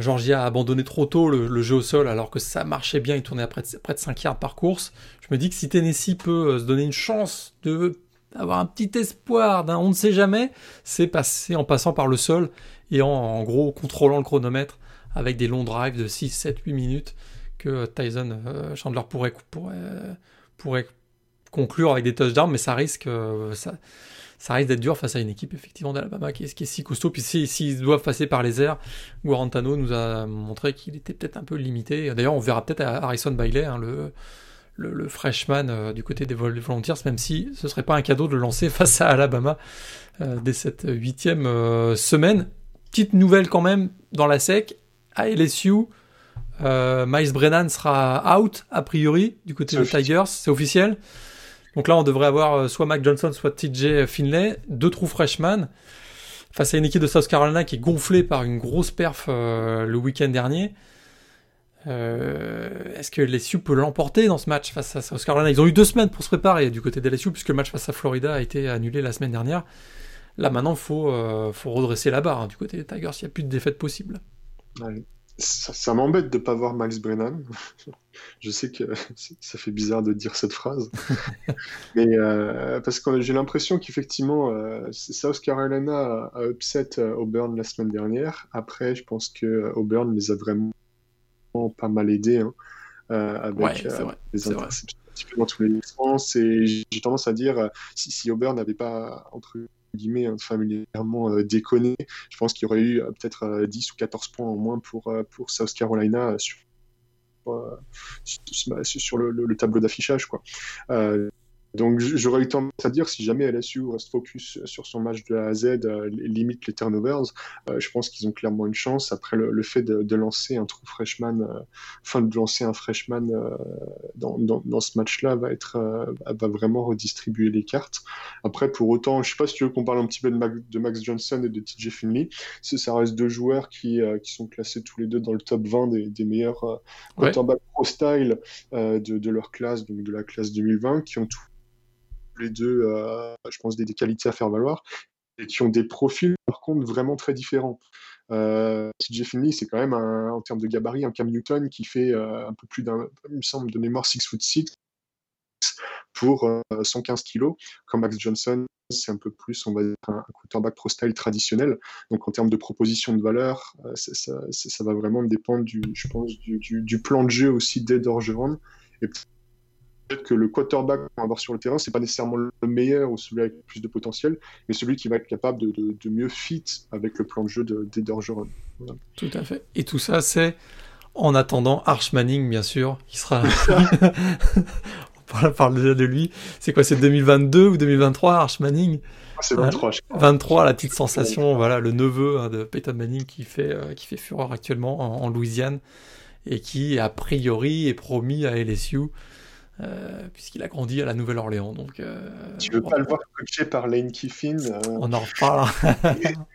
Georgia a abandonné trop tôt le, jeu au sol alors que ça marchait bien, il tournait à près de, près de 5 yards par course. Je me dis que si Tennessee peut se donner une chance de avoir un petit espoir d'un on ne sait jamais, c'est passer en passant par le sol et en, gros contrôlant le chronomètre avec des longs drives de 6, 7, 8 minutes que Tyson euh, Chandler pourrait, conclure avec des touchdowns, mais ça risque, euh, ça, risque d'être dur face à une équipe effectivement d'Alabama qui, est si costaud. Puis s'ils si, doivent passer par les airs, Guarantano nous a montré qu'il était peut-être un peu limité. D'ailleurs, on verra peut-être Harrison Bailey, hein, le, le, freshman euh, du côté des Volunteers, même si ce serait pas un cadeau de le lancer face à Alabama euh, dès cette huitième euh, semaine. Petite nouvelle quand même dans la SEC, à LSU, Miles Brennan sera out a priori du côté des Tigers, c'est officiel. Donc là, on devrait avoir soit Mac Johnson, soit TJ Finlay, deux trous freshman, face à une équipe de South Carolina qui est gonflée par une grosse perf le week-end dernier. Euh, est-ce que LSU peut l'emporter dans ce match face à South Carolina Ils ont eu deux semaines pour se préparer du côté de LSU, puisque le match face à Florida a été annulé la semaine dernière. Là, maintenant, il faut, euh, faut redresser la barre hein, du côté des Tigers. Il n'y a plus de défaite possible. Ça, m'embête de ne pas voir Miles Brennan. Je sais que ça fait bizarre de dire cette phrase. Mais euh, parce que j'ai l'impression qu'effectivement, South Carolina a upset Auburn la semaine dernière. Après, je pense que Auburn les a vraiment pas mal aidé hein, euh, avec euh, des interceptions un petit peu dans tous les sens. Et j'ai tendance à dire, euh, si, si Auburn n'avait pas, entre guillemets, hein, familièrement déconné, je pense qu'il y aurait eu peut-être 10 ou 14 points en moins pour, pour South Carolina sur, sur, le, le, tableau d'affichage. quoi. Donc j'aurais eu tendance à dire si jamais LSU reste focus sur son match de A à Z, euh, limite les turnovers, euh, je pense qu'ils ont clairement une chance. Après le, fait de, lancer un trou freshman, euh, enfin de lancer un freshman dans, dans, ce match-là va être va vraiment redistribuer les cartes. Après pour autant, je sais pas si tu veux qu'on parle un petit peu de, de Max Johnson et de TJ Finley. Ça reste deux joueurs qui, qui sont classés tous les deux dans le top 20 des, des meilleurs quarterbacks pro style de, de leur classe, donc de la classe 2020, qui ont tout les deux, euh, je pense, des, qualités à faire valoir, et qui ont des profils, par contre, vraiment très différents. Euh, TJ Finley, c'est quand même, en termes de gabarit, un Cam Newton qui fait euh, un peu plus d'un, il me semble, de mémoire 6 foot 6 pour 115 euh, kilos. Quand Max Johnson, c'est un peu plus, on va dire, un, quarterback pro-style traditionnel. Donc en termes de proposition de valeur, ça, va vraiment dépendre, du, je pense, du, plan de jeu aussi d'Ed Orgeron. Et que le quarterback qu'on va avoir sur le terrain, c'est pas nécessairement le meilleur ou celui avec le plus de potentiel, mais celui qui va être capable de, mieux fit avec le plan de jeu d'Eder voilà. Tout à fait. Et tout ça, c'est en attendant Arch Manning, bien sûr, qui sera. On parle déjà de lui. C'est quoi, c'est 2022 ou 2023, Arch Manning? C'est 23, 23, la petite sensation, voilà, le neveu hein, de Peyton Manning qui fait, euh, qui fait fureur actuellement en, en, Louisiane et qui, a priori, est promis à LSU euh, puisqu'il a grandi à la Nouvelle-Orléans. Donc, euh, tu veux pas le voir coaché par Lane Kiffin euh On en reparle.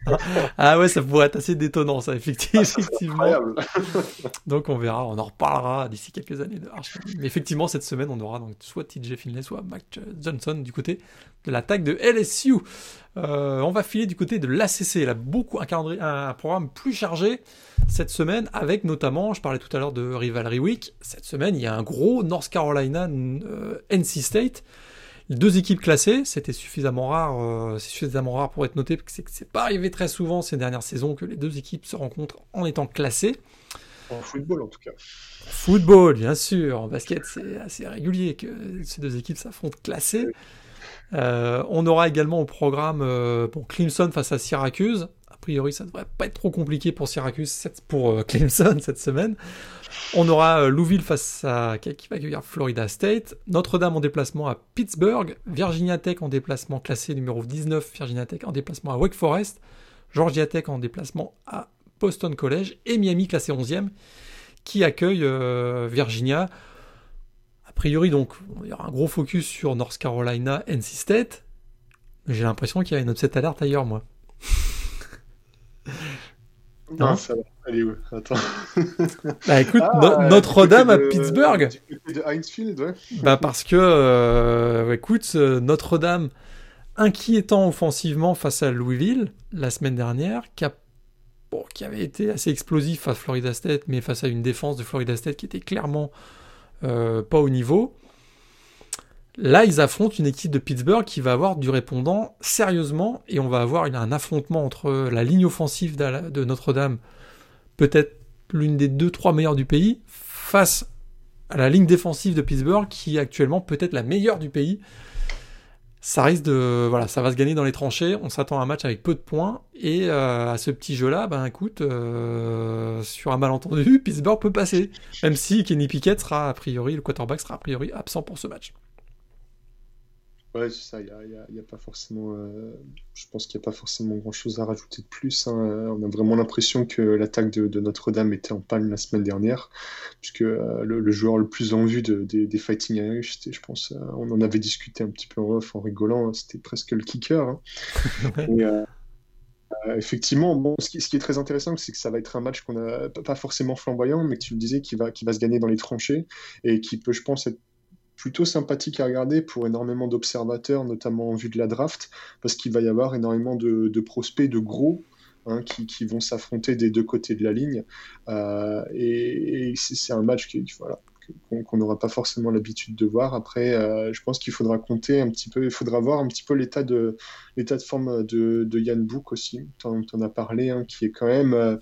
ah ouais, ça pourrait être assez détonnant, ça, effectivement. donc on verra, on en reparlera d'ici quelques années de Mais effectivement, cette semaine, on aura donc soit TJ Finlay, soit Mac Johnson du côté de l'attaque de LSU. on va filer du côté de l'ACC. Il a beaucoup un, calendrier, un programme plus chargé cette semaine, avec notamment, je parlais tout à l'heure de Rivalry Week, cette semaine, il y a un gros North Carolina euh, NC State. deux équipes classées, c'était suffisamment rare, euh, c'est suffisamment rare pour être noté, parce que c'est pas arrivé très souvent ces dernières saisons que les deux équipes se rencontrent en étant classées. En football en tout cas. Football, bien sûr. En basket, c'est assez régulier que ces deux équipes s'affrontent classées. Euh, on aura également au programme Clemson face à Syracuse. Priori, ça devrait pas être trop compliqué pour Syracuse, pour euh, Clemson cette semaine. On aura euh, Louisville face à qui va accueillir Florida State, Notre-Dame en déplacement à Pittsburgh, Virginia Tech en déplacement classé numéro 19, Virginia Tech en déplacement à Wake Forest, Georgia Tech en déplacement à Boston College. Et Miami classé 11e qui accueille euh, Virginia. A priori, donc, il y aura un gros focus sur North Carolina, NC State. J'ai l'impression qu'il y a une upset alerte ailleurs, moi. Non, ça va. Allez, où Attends. Bah écoute, ah, Notre-Dame à Pittsburgh. de Heinzfield, ouais. Bah parce que, euh, écoute, euh, Notre-Dame, inquiétant offensivement face à Louisville la semaine dernière, qui, a, bon, qui avait été assez explosif face à Florida State, mais face à une défense de Florida State qui était clairement euh, pas au niveau. Là, ils affrontent une équipe de Pittsburgh qui va avoir du répondant sérieusement et on va avoir un affrontement entre la ligne offensive de Notre-Dame, peut-être l'une des deux, trois meilleures du pays, face à la ligne défensive de Pittsburgh qui est actuellement peut-être la meilleure du pays. Ça risque de. Voilà, ça va se gagner dans les tranchées. On s'attend à un match avec peu de points. Et euh, à ce petit jeu-là, ben écoute, euh, sur un malentendu, Pittsburgh peut passer. Même si Kenny Pickett sera a priori, le quarterback sera a priori absent pour ce match. Ouais, c'est ça. Il y a, pas forcément. Euh, je pense qu'il n'y a pas forcément grand-chose à rajouter de plus. Hein. On a vraiment l'impression que l'attaque de, Notre-Dame était en panne la semaine dernière, puisque euh, le, joueur le plus en vue des Fighting Irish, je pense, euh, on en avait discuté un petit peu en off en rigolant. Hein, c'était presque le kicker. Hein. effectivement, bon, ce qui, est très intéressant, c'est que ça va être un match qu'on a pas forcément flamboyant, mais que tu le disais, qui va, qui va se gagner dans les tranchées et qui peut, je pense, être plutôt sympathique à regarder pour énormément d'observateurs, notamment en vue de la draft, parce qu'il va y avoir énormément de, prospects de gros hein, qui, vont s'affronter des deux côtés de la ligne. Euh, et, c'est un match qu'on n'aura pas forcément l'habitude de voir. Après, euh, je pense qu'il faudra compter un petit peu, il faudra voir un petit peu l'état de de forme de, Yann Book aussi. Tu en, as parlé, hein, qui est quand même euh,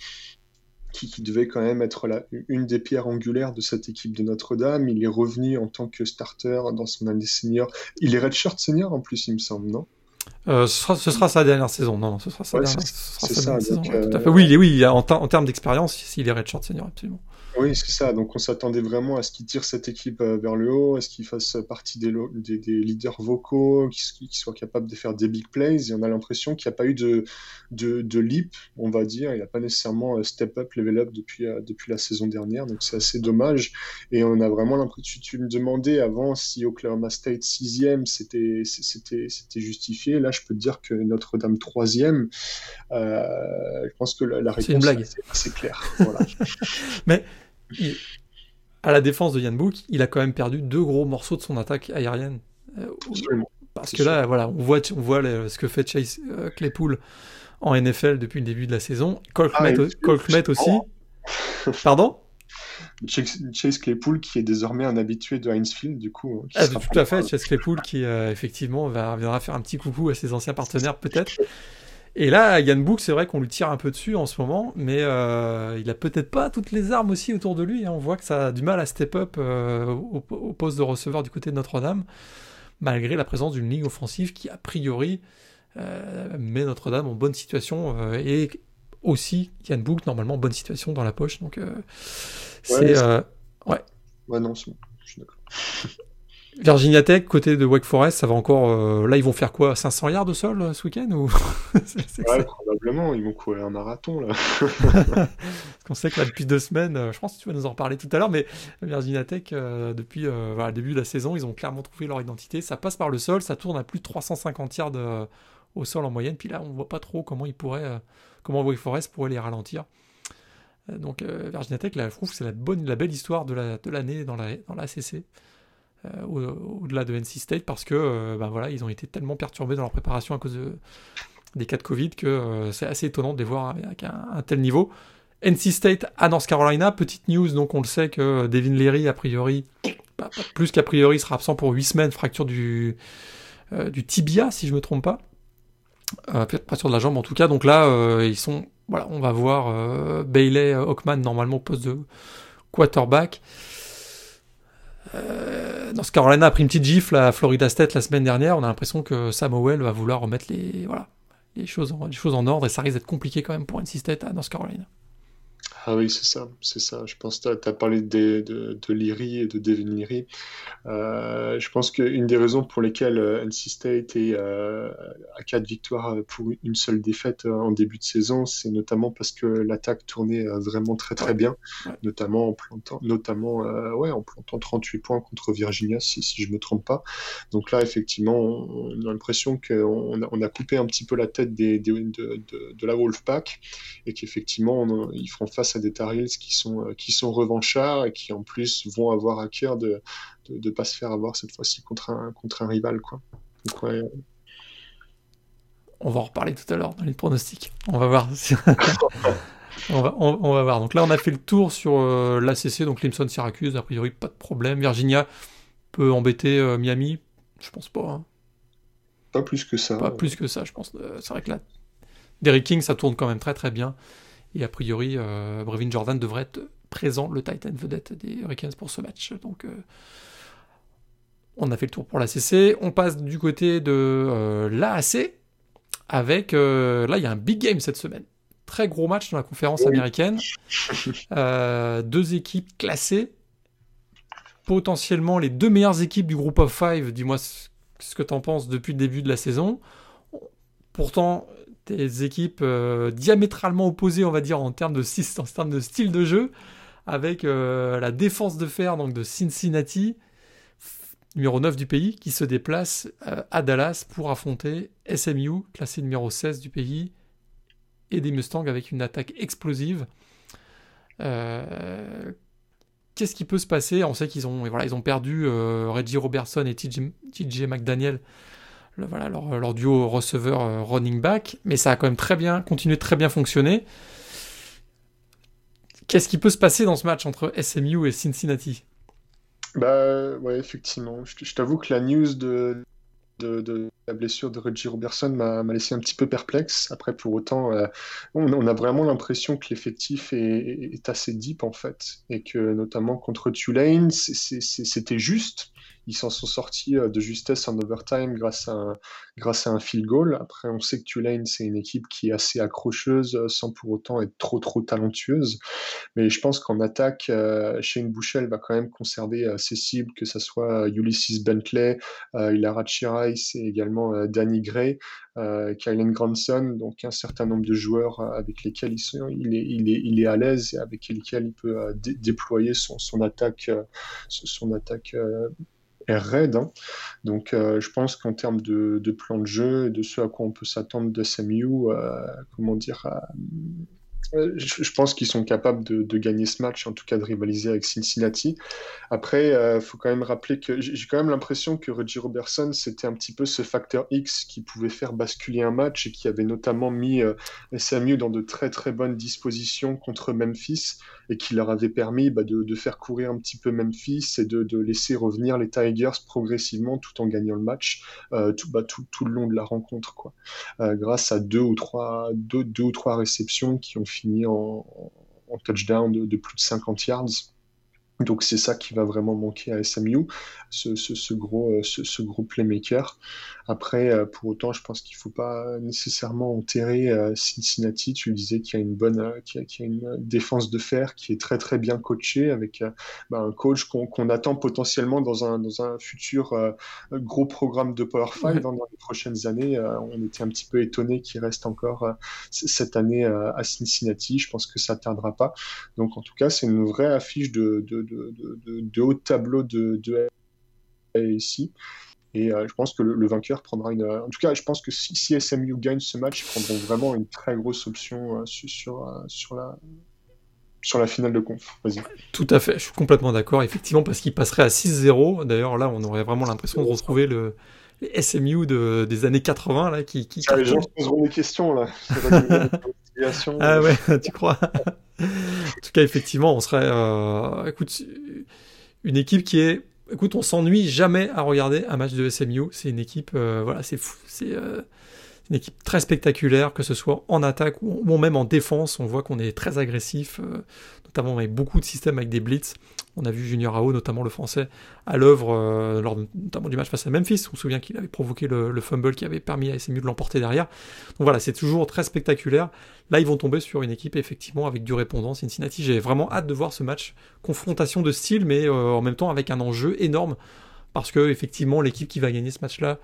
qui, devait quand même être la, une des pierres angulaires de cette équipe de Notre-Dame. Il est revenu en tant que starter dans son année senior. Il est redshirt senior en plus, il me semble, non? Euh, ce, sera, sa dernière saison. Non, ce sera sa dernière, saison. Oui, oui, en, en termes d'expérience, il est redshirt senior, absolument. Oui, c'est ça. Donc on s'attendait vraiment à ce qu'il tire cette équipe euh, vers le haut, à ce qu'il fasse partie des, des, leaders vocaux, qu'il soit capable de faire des big plays. Et on a l'impression qu'il n'y a pas eu de, de, de, leap, on va dire. Il n'a pas nécessairement euh, step up, level up depuis, euh, depuis la saison dernière. Donc c'est assez dommage. Et on a vraiment l'impression, tu me demandais avant si Oklahoma State 6e, c'était justifié. Là, je peux te dire que Notre-Dame 3e, je pense que la, réponse est, assez claire. Voilà. Mais à la défense de Yann Book, il a quand même perdu deux gros morceaux de son attaque aérienne. Euh, parce que là, voilà, on voit, on voit ce que fait Chase euh, Claypool en NFL depuis le début de la saison. Colkmet, ah, aussi. Pardon? Chase Claypool qui est désormais un habitué de Heinz Field, du coup. Hein, ah, tout à fait, Chase Claypool qui euh, effectivement va, viendra faire un petit coucou à ses anciens partenaires peut-être. Et là, Yann Book, c'est vrai qu'on lui tire un peu dessus en ce moment, mais euh, il a peut-être pas toutes les armes aussi autour de lui. Hein. On voit que ça a du mal à step up euh, au, poste de receveur du côté de Notre-Dame, malgré la présence d'une ligne offensive qui, a priori, euh, met Notre-Dame en bonne situation et aussi Yann Book, normalement, en bonne situation dans la poche. Donc, c'est. Ouais. ouais. non, c'est bon. Je suis d'accord. Virginia Tech, côté de Wake Forest, ça va encore. Euh, là, ils vont faire quoi 500 yards de sol euh, ce week-end ou... Ouais, probablement. Ils vont courir un marathon là. Parce qu'on sait que là, depuis deux semaines, euh, je pense que tu vas nous en reparler tout à l'heure, mais Virginia Tech, depuis le début de la saison, ils ont clairement trouvé leur identité. Ça passe par le sol, ça tourne à plus de 350 yards au sol en moyenne. Puis là, on voit pas trop comment ils pourraient, comment Wake Forest pourrait les ralentir. Donc Virginia Tech, là, je trouve que c'est la bonne, la belle histoire de l'année dans la, dans la CC. Euh, au-delà de NC State parce que ben voilà, ils ont été tellement perturbés dans leur préparation à cause des cas de Covid que euh, c'est assez étonnant de les voir avec un, tel niveau. NC State à North Carolina, petite news, donc on le sait que Devin Leary, a priori, plus qu'a priori, sera absent pour 8 semaines, fracture du, du tibia, si je ne me trompe pas. Euh, fracture de la jambe en tout cas, donc là, ils sont, voilà, on va voir Bailey Hawkman normalement au poste de quarterback. Euh, dans ce Carolina a pris une petite gifle à Florida State la semaine dernière. On a l'impression que Samuel va vouloir remettre les, voilà, les, choses en, les choses en ordre et ça risque d'être compliqué quand même pour NC State à North Carolina. Ah oui, c'est ça, c'est ça. Je pense que tu as, parlé de, de, de Leary et de Devin Leary. Euh, je pense qu'une des raisons pour lesquelles euh, NC State est euh, à quatre victoires pour une seule défaite en début de saison, c'est notamment parce que l'attaque tournait vraiment très très bien, notamment en plantant, notamment, ouais, en plantant 38 points contre Virginia, si, si je ne me trompe pas. Donc là, effectivement, on, a l'impression qu'on a, on a coupé un petit peu la tête des, des de, de, la Wolfpack et qu'effectivement, ils feront face des Tar qui sont, euh, qui sont revanchards et qui en plus vont avoir à cœur de ne pas se faire avoir cette fois-ci contre un, contre un rival. Quoi. On va en reparler tout à l'heure dans les pronostics. On va voir. on, va, on, va voir. Donc là, on a fait le tour sur euh, l'ACC, donc Clemson, Syracuse, a priori pas de problème. Virginia peut embêter euh, Miami, je pense pas. Hein. Pas plus que ça. Pas plus que ça, je pense. C'est vrai que là, Derrick King, ça tourne quand même très très bien. Et a priori, euh, Brevin Jordan devrait être présent, le Titan vedette des Hurricanes pour ce match. Donc, euh, on a fait le tour pour la CC. On passe du côté de euh, l'AAC avec. là, il y a un big game cette semaine. Très gros match dans la conférence américaine. deux équipes classées. Potentiellement les deux meilleures équipes du groupe of five. Dis-moi ce que tu en penses depuis le début de la saison. Pourtant, des équipes euh, diamétralement opposées, on va dire, en termes de, termes de style de jeu, avec euh, la défense de fer donc de Cincinnati, numéro 9 du pays, qui se déplace euh, à Dallas pour affronter SMU, classé numéro 16 du pays, et des Mustangs avec une attaque explosive. Qu'est-ce qui peut se passer? On sait qu'ils ont, voilà, ont perdu Reggie Robertson et TJ McDaniel voilà, leur, duo receveur euh, running back, mais ça a quand même très bien continué très bien fonctionner. Qu'est-ce qui peut se passer dans ce match entre SMU et Cincinnati? Bah ouais, effectivement. Je, t'avoue que la news de, la blessure de Reggie Robertson m'a laissé un petit peu perplexe. Après, pour autant, euh, on, a vraiment l'impression que l'effectif est, assez deep en fait, et que notamment contre Tulane, c'était juste ils s'en sont sortis euh, de justesse en overtime grâce à un, grâce à un field goal. Après, on sait que Tulane, c'est une équipe qui est assez accrocheuse euh, sans pour autant être trop, trop talentueuse. Mais je pense qu'en attaque, euh, Shane Bouchel va quand même conserver ses cibles, que ce soit Ulysses Bentley, Ilara Chirais et également Danny Gray. Kylen Granson, donc un certain nombre de joueurs avec lesquels il, il, est, il, est, il est à l'aise et avec lesquels il peut déployer son, son attaque, son attaque est raide. Hein. Donc euh, je pense qu'en termes de, plan de jeu et de ce à quoi on peut s'attendre de SMU, euh, comment dire, euh, je, pense qu'ils sont capables de, gagner ce match, en tout cas de rivaliser avec Cincinnati. Après, il faut quand même rappeler que j'ai quand même l'impression que Reggie Robertson, c'était un petit peu ce facteur X qui pouvait faire basculer un match et qui avait notamment mis SMU dans de très très bonnes dispositions contre Memphis et qui leur avait permis bah, de, faire courir un petit peu Memphis et de, laisser revenir les Tigers progressivement tout en gagnant le match euh, bah, tout, tout, le long de la rencontre, quoi. Euh, grâce à deux ou trois, deux, ou trois réceptions qui ont fini en, touchdown de, plus de 50 yards. Donc c'est ça qui va vraiment manquer à SMU, ce, ce, ce gros, euh, ce, ce, gros playmaker. Après, euh, pour autant, je pense qu'il faut pas nécessairement enterrer euh, Cincinnati. Tu le disais qu'il y a une bonne, qu'il y, a une défense de fer qui est très très bien coachée avec bah, un coach qu'on attend potentiellement dans un, dans un futur gros programme de Power 5 dans, les prochaines années. on était un petit peu étonné qu'il reste encore cette année à Cincinnati. Je pense que ça tardera pas. Donc en tout cas, c'est une vraie affiche de, de de, haut tableau de, de ici. Et euh, je pense que le, vainqueur prendra une. En tout cas, je pense que si, SMU gagne ce match, ils prendront vraiment une très grosse option euh, sur, euh, sur, la, sur la finale de conf. Tout à fait, je suis complètement d'accord, effectivement, parce qu'il passerait à 6-0. D'ailleurs, là, on aurait vraiment l'impression de retrouver le, les SMU de, des années 80 là, qui. qui ah, les gens se poseront des questions là. ah ouais, tu crois? En tout cas, effectivement, on serait. Euh, écoute, une équipe qui est. Écoute, on s'ennuie jamais à regarder un match de SMU. C'est une équipe, euh, voilà, c'est fou. C'est euh, une équipe très spectaculaire, que ce soit en attaque ou, même en défense. On voit qu'on est très agressif, notamment avec beaucoup de systèmes avec des blitz. On a vu Junior Ao, notamment le français, à l'œuvre euh, lors notamment du match face à Memphis. On se souvient qu'il avait provoqué le, fumble qui avait permis à SMU de l'emporter derrière. Donc voilà, c'est toujours très spectaculaire. Là, ils vont tomber sur une équipe effectivement avec du répondant. Cincinnati, j'ai vraiment hâte de voir ce match. Confrontation de style, mais euh, en même temps avec un enjeu énorme. Parce que effectivement, l'équipe qui va gagner ce match-là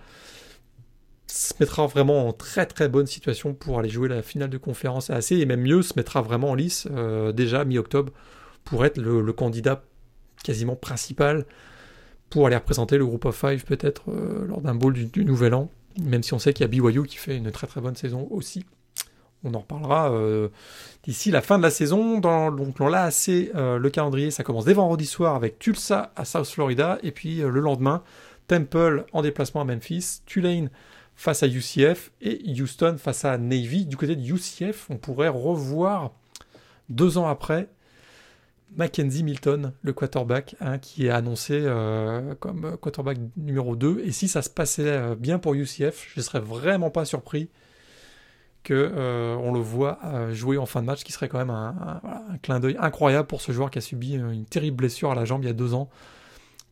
se mettra vraiment en très très bonne situation pour aller jouer la finale de conférence AC et même mieux se mettra vraiment en lice euh, déjà mi-octobre pour être le, candidat quasiment principal pour aller représenter le groupe of five peut-être euh, lors d'un bowl du, nouvel an, même si on sait qu'il y a BYU qui fait une très très bonne saison aussi. On en reparlera euh, d'ici la fin de la saison. Dans, donc là, c'est euh, le calendrier, ça commence dès vendredi soir avec Tulsa à South Florida, et puis le lendemain, Temple en déplacement à Memphis, Tulane face à UCF et Houston face à Navy. Du côté de UCF, on pourrait revoir deux ans après Mackenzie Milton, le quarterback, hein, qui est annoncé euh, comme quarterback numéro 2. Et si ça se passait euh, bien pour UCF, je ne serais vraiment pas surpris qu'on euh, on le voit jouer en fin de match, qui serait quand même un, clin d'œil incroyable pour ce joueur qui a subi une terrible blessure à la jambe il y a deux ans,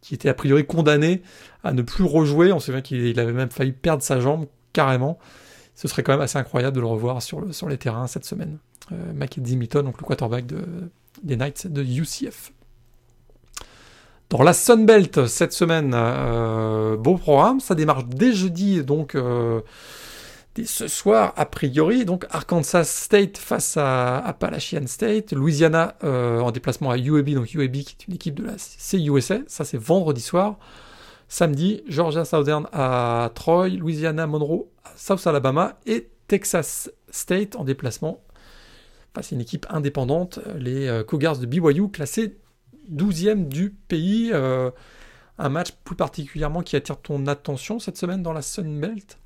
qui était a priori condamné à ne plus rejouer. On se souvient qu'il avait même failli perdre sa jambe carrément. Ce serait quand même assez incroyable de le revoir sur, sur les terrains cette semaine. Mackenzie Milton, donc le quarterback de, des Knights de UCF. Dans la Sunbelt cette semaine, euh, beau programme, ça démarre dès jeudi, donc euh, ce soir a priori, donc Arkansas State face à Appalachian State, Louisiana euh, en déplacement à UAB, donc UAB qui est une équipe de la CUSA, ça c'est vendredi soir. Samedi, Georgia Southern à Troy, Louisiana Monroe à South Alabama et Texas State en déplacement c'est une équipe indépendante, les euh, Cougars de BYU, classés 12e du pays. Euh, un match plus particulièrement qui attire ton attention cette semaine dans la Sun Belt?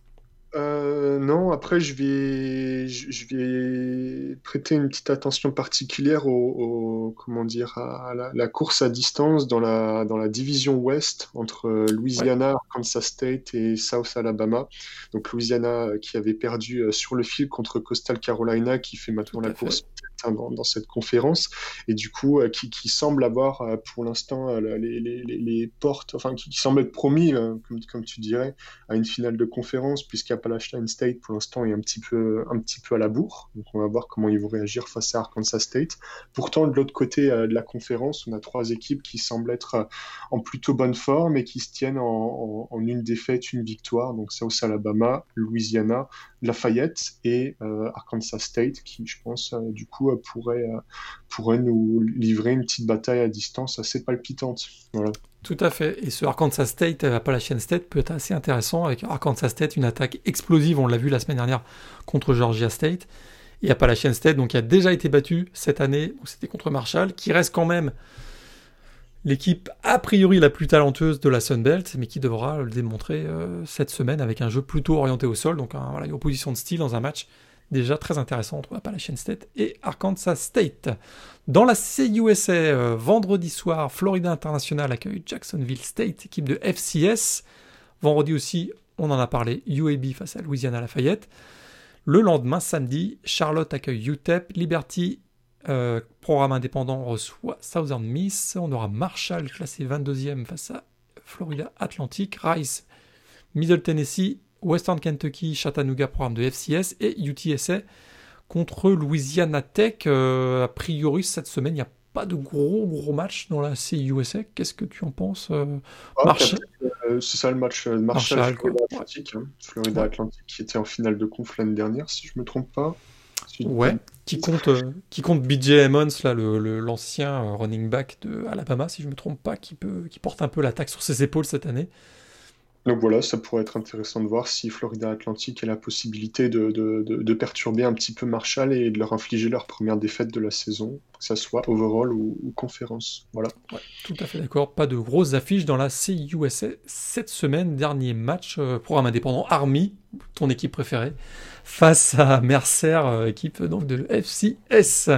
Euh, non, après je vais, je vais prêter une petite attention particulière au, comment dire, à la, course à distance dans la, dans la division ouest entre Louisiana, Kansas State et South Alabama. Donc Louisiana qui avait perdu sur le fil contre Coastal Carolina qui fait maintenant la course dans, cette conférence et du coup euh, qui, semble avoir euh, pour l'instant euh, les, portes, enfin qui, semble être promis, comme, tu dirais, à une finale de conférence puisqu'Appalachian State pour l'instant est un petit peu un petit peu à la bourre. Donc on va voir comment ils vont réagir face à Arkansas State. Pourtant de l'autre côté de la conférence, on a trois équipes qui semblent être en plutôt bonne forme et qui se tiennent en, en, une défaite, une victoire. Donc South Alabama, Louisiana, Lafayette et Arkansas State qui je pense du coup pourrait, euh, pourrait nous livrer une petite bataille à distance assez palpitante. Voilà. Tout à fait. Et ce Arkansas State, Appalachian State, peut être assez intéressant avec Arkansas State, une attaque explosive, on l'a vu la semaine dernière contre Georgia State. Et Appalachian State, donc qui a déjà été battu cette année, c'était contre Marshall, qui reste quand même l'équipe a priori la plus talentueuse de la Sun Belt, mais qui devra le démontrer euh, cette semaine avec un jeu plutôt orienté au sol, donc une opposition de style dans un match déjà très intéressant entre Appalachian State et Arkansas State. Dans la CUSA, euh, vendredi soir, Florida International accueille Jacksonville State, équipe de FCS. Vendredi aussi, on en a parlé, UAB face à Louisiana Lafayette. Le lendemain, samedi, Charlotte accueille UTEP, Liberty euh, programme indépendant reçoit Southern Miss. On aura Marshall classé 22e face à Florida Atlantic. Rice, Middle Tennessee, Western Kentucky, Chattanooga, programme de FCS. Et UTSA contre Louisiana Tech. a priori, cette semaine, il n'y a pas de gros gros match dans la CUSA. Qu'est-ce que tu en penses ah, Marshall C'est ça le match Marshall, Florida Atlantic. Hein. Florida Atlantic qui était en finale de conf l'année dernière, si je me trompe pas. Ouais, qui compte, euh, qui compte BJ Emmons, là, le, l'ancien euh, running back de Alabama, si je me trompe pas, qui, peut, qui porte un peu l'attaque sur ses épaules cette année. Donc voilà, ça pourrait être intéressant de voir si Florida Atlantic a la possibilité de, perturber un petit peu Marshall et de leur infliger leur première défaite de la saison, que ce soit overall ou, conférence. Voilà. tout à fait d'accord. Pas de grosses affiches dans la CUSA cette semaine. Dernier match, euh, programme indépendant Army, ton équipe préférée, face à Mercer, euh, équipe donc de FCS.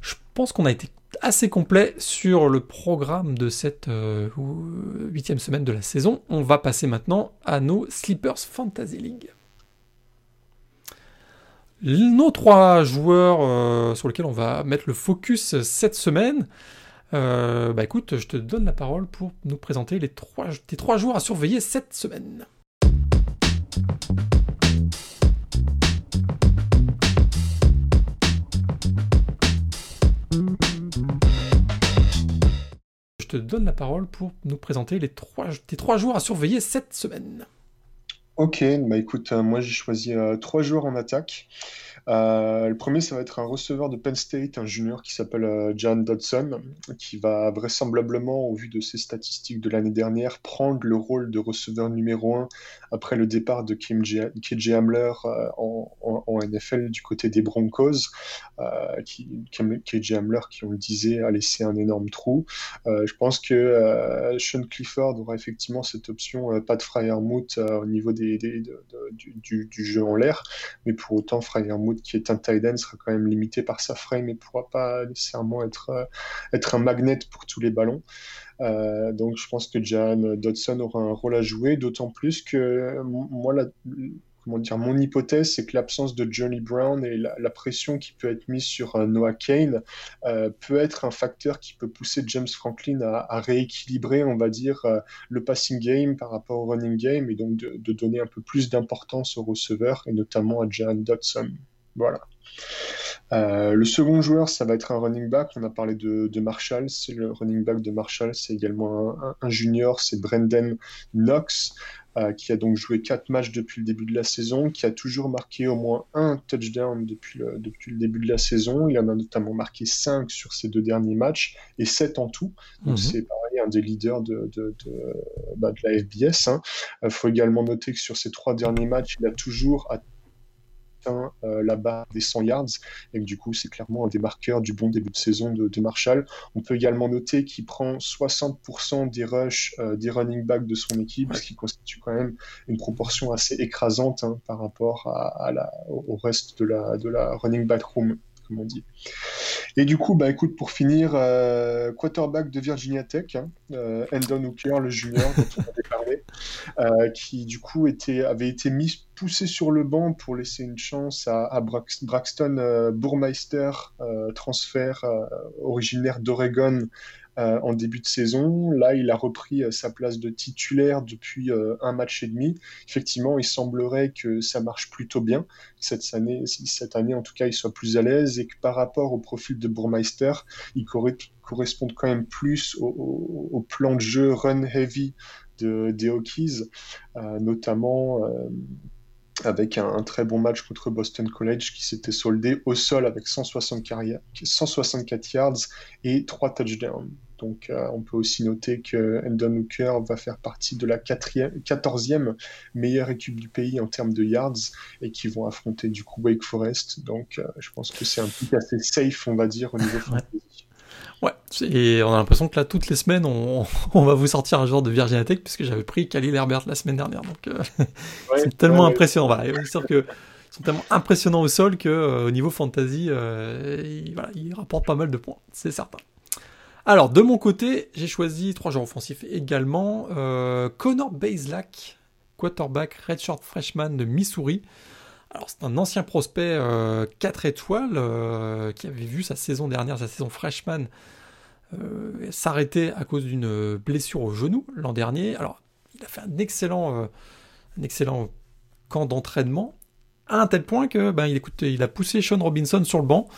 Je pense qu'on a été assez complet sur le programme de cette euh, huitième semaine de la saison. On va passer maintenant à nos Sleepers Fantasy League. Nos trois joueurs euh, sur lesquels on va mettre le focus cette semaine. bah écoute, je te donne la parole pour nous présenter les trois, tes trois joueurs à surveiller cette semaine. Je te donne la parole pour nous présenter les trois, tes trois joueurs à surveiller cette semaine. Ok, bah écoute, euh, moi j'ai choisi euh, trois joueurs en attaque. Euh, le premier, ça va être un receveur de Penn State, un junior qui s'appelle euh, John Dodson, qui va vraisemblablement, au vu de ses statistiques de l'année dernière, prendre le rôle de receveur numéro 1 après le départ de KJ Hamler euh, en, NFL du côté des Broncos. qui, KJ Hamler, qui on le disait, a laissé un énorme trou. je pense que Sean Clifford aura effectivement cette option, pas de Fryermuth au niveau des, du, du, jeu en l'air, mais pour autant, Fryermuth qui est un tight end, sera quand même limité par sa frame et ne pourra pas nécessairement être, euh, être un magnet pour tous les ballons. Euh, donc je pense que Jan Dodson aura un rôle à jouer, d'autant plus que moi, comment dire, mon hypothèse, c'est que l'absence de Johnny Brown et la, pression qui peut être mise sur euh, Noah Kane peut être un facteur qui peut pousser James Franklin à, rééquilibrer, on va dire, le passing game par rapport au running game et donc de, de donner un peu plus d'importance aux receveurs et notamment à Jan Dodson. Voilà. Euh, le second joueur, ça va être un running back. On a parlé de, Marshall. C'est le running back de Marshall. C'est également un, junior. C'est Brendan Knox, euh, qui a donc joué quatre matchs depuis le début de la saison, qui a toujours marqué au moins un touchdown depuis le, depuis le début de la saison. Il en a notamment marqué cinq sur ses deux derniers matchs et sept en tout. Donc mhm. c'est pareil, un des leaders de, de, bah, la FBS. Il hein. euh, faut également noter que sur ces trois derniers matchs, il a toujours euh, la barre des 100 yards et que du coup c'est clairement un des marqueurs du bon début de saison de, Marshall. On peut également noter qu'il prend 60% des rushs euh, des running backs de son équipe, ce qui constitue quand même une proportion assez écrasante hein, par rapport au reste de la running back room comme on dit. Et du coup, bah écoute, pour finir, euh, quarterback de Virginia Tech, hein, euh, Endon Hooker, le junior dont on avait parlé, euh, qui du coup était, avait été mis, poussé sur le banc pour laisser une chance à, à Braxton Burmeister, transfert originaire d'Oregon euh, en début de saison. Là, il a repris euh, sa place de titulaire depuis euh, un match et demi. Effectivement, il semblerait que ça marche plutôt bien cette année, cette année en tout cas, il soit plus à l'aise et que par rapport au profil de Burmeister, il correspond quand même plus au, plan de jeu run heavy de, des Hokies, notamment avec un, très bon match contre Boston College qui s'était soldé au sol avec 164 yards et 3 touchdowns. Donc euh, on peut aussi noter que Endon Hooker va faire partie de la 14e meilleure équipe du pays en termes de yards et qui vont affronter du coup Wake Forest. Donc euh, je pense que c'est un truc assez safe, on va dire, au niveau fantasy. Ouais, et on a l'impression que là, toutes les semaines, on, va vous sortir un genre de Virginia Tech, puisque j'avais pris Khalil Herbert la semaine dernière. Donc, euh, c'est tellement impressionnant. Voilà, c'est que sont tellement impressionnants au sol que au niveau fantasy, voilà, ils rapportent pas mal de points, c'est certain. Alors, de mon côté, j'ai choisi trois joueurs offensifs également. Euh, Connor Bazelak, quarterback redshirt freshman de Missouri. Alors, c'est un ancien prospect 4 étoiles qui avait vu sa saison dernière, sa saison freshman, s'arrêter à cause d'une blessure au genou l'an dernier. Alors, il a fait un excellent, camp d'entraînement, à un tel point que ben, il a poussé Sean Robinson sur le banc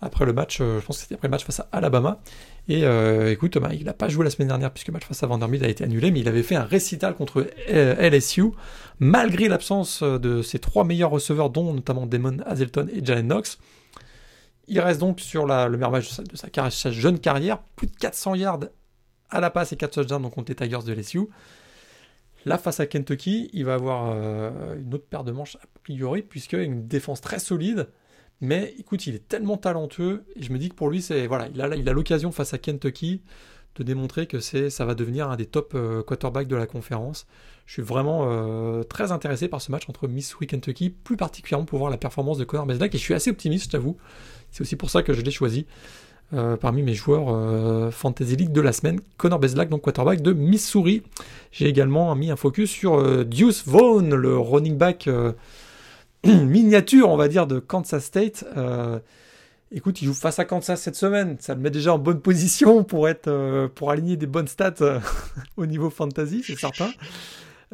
après le match, je pense que c'était après le match face à Alabama. Et euh, écoute, bah, il n'a pas joué la semaine dernière puisque le match face à Vanderbilt a été annulé, mais il avait fait un récital contre euh, LSU, malgré l'absence euh, de ses trois meilleurs receveurs, dont notamment Damon Hazelton et Jalen Knox. Il reste donc sur le meilleur de sa, jeune carrière, plus de 400 yards à la passe et 4 touchdowns contre les Tigers de LSU. Là, face à Kentucky, il va avoir une autre paire de manches a priori, puisqu'il a une défense très solide, mais écoute, il est tellement talentueux, et je me dis que pour lui, c'est voilà, il a l'occasion face à Kentucky de démontrer que ça va devenir un des top euh, quarterbacks de la conférence. Je suis vraiment euh, très intéressé par ce match entre Missouri et Kentucky, plus particulièrement pour voir la performance de Connor Beslack, et je suis assez optimiste, je t'avoue. C'est aussi pour ça que je l'ai choisi euh, parmi mes joueurs Fantasy League de la semaine. Connor Beslack, donc quarterback de Missouri. J'ai également mis un focus sur Deuce Vaughn, le running back miniature, on va dire, de Kansas State. Euh, écoute, il joue face à Kansas cette semaine. Ça le met déjà en bonne position pour, être, euh, pour aligner des bonnes stats euh, au niveau fantasy, c'est certain.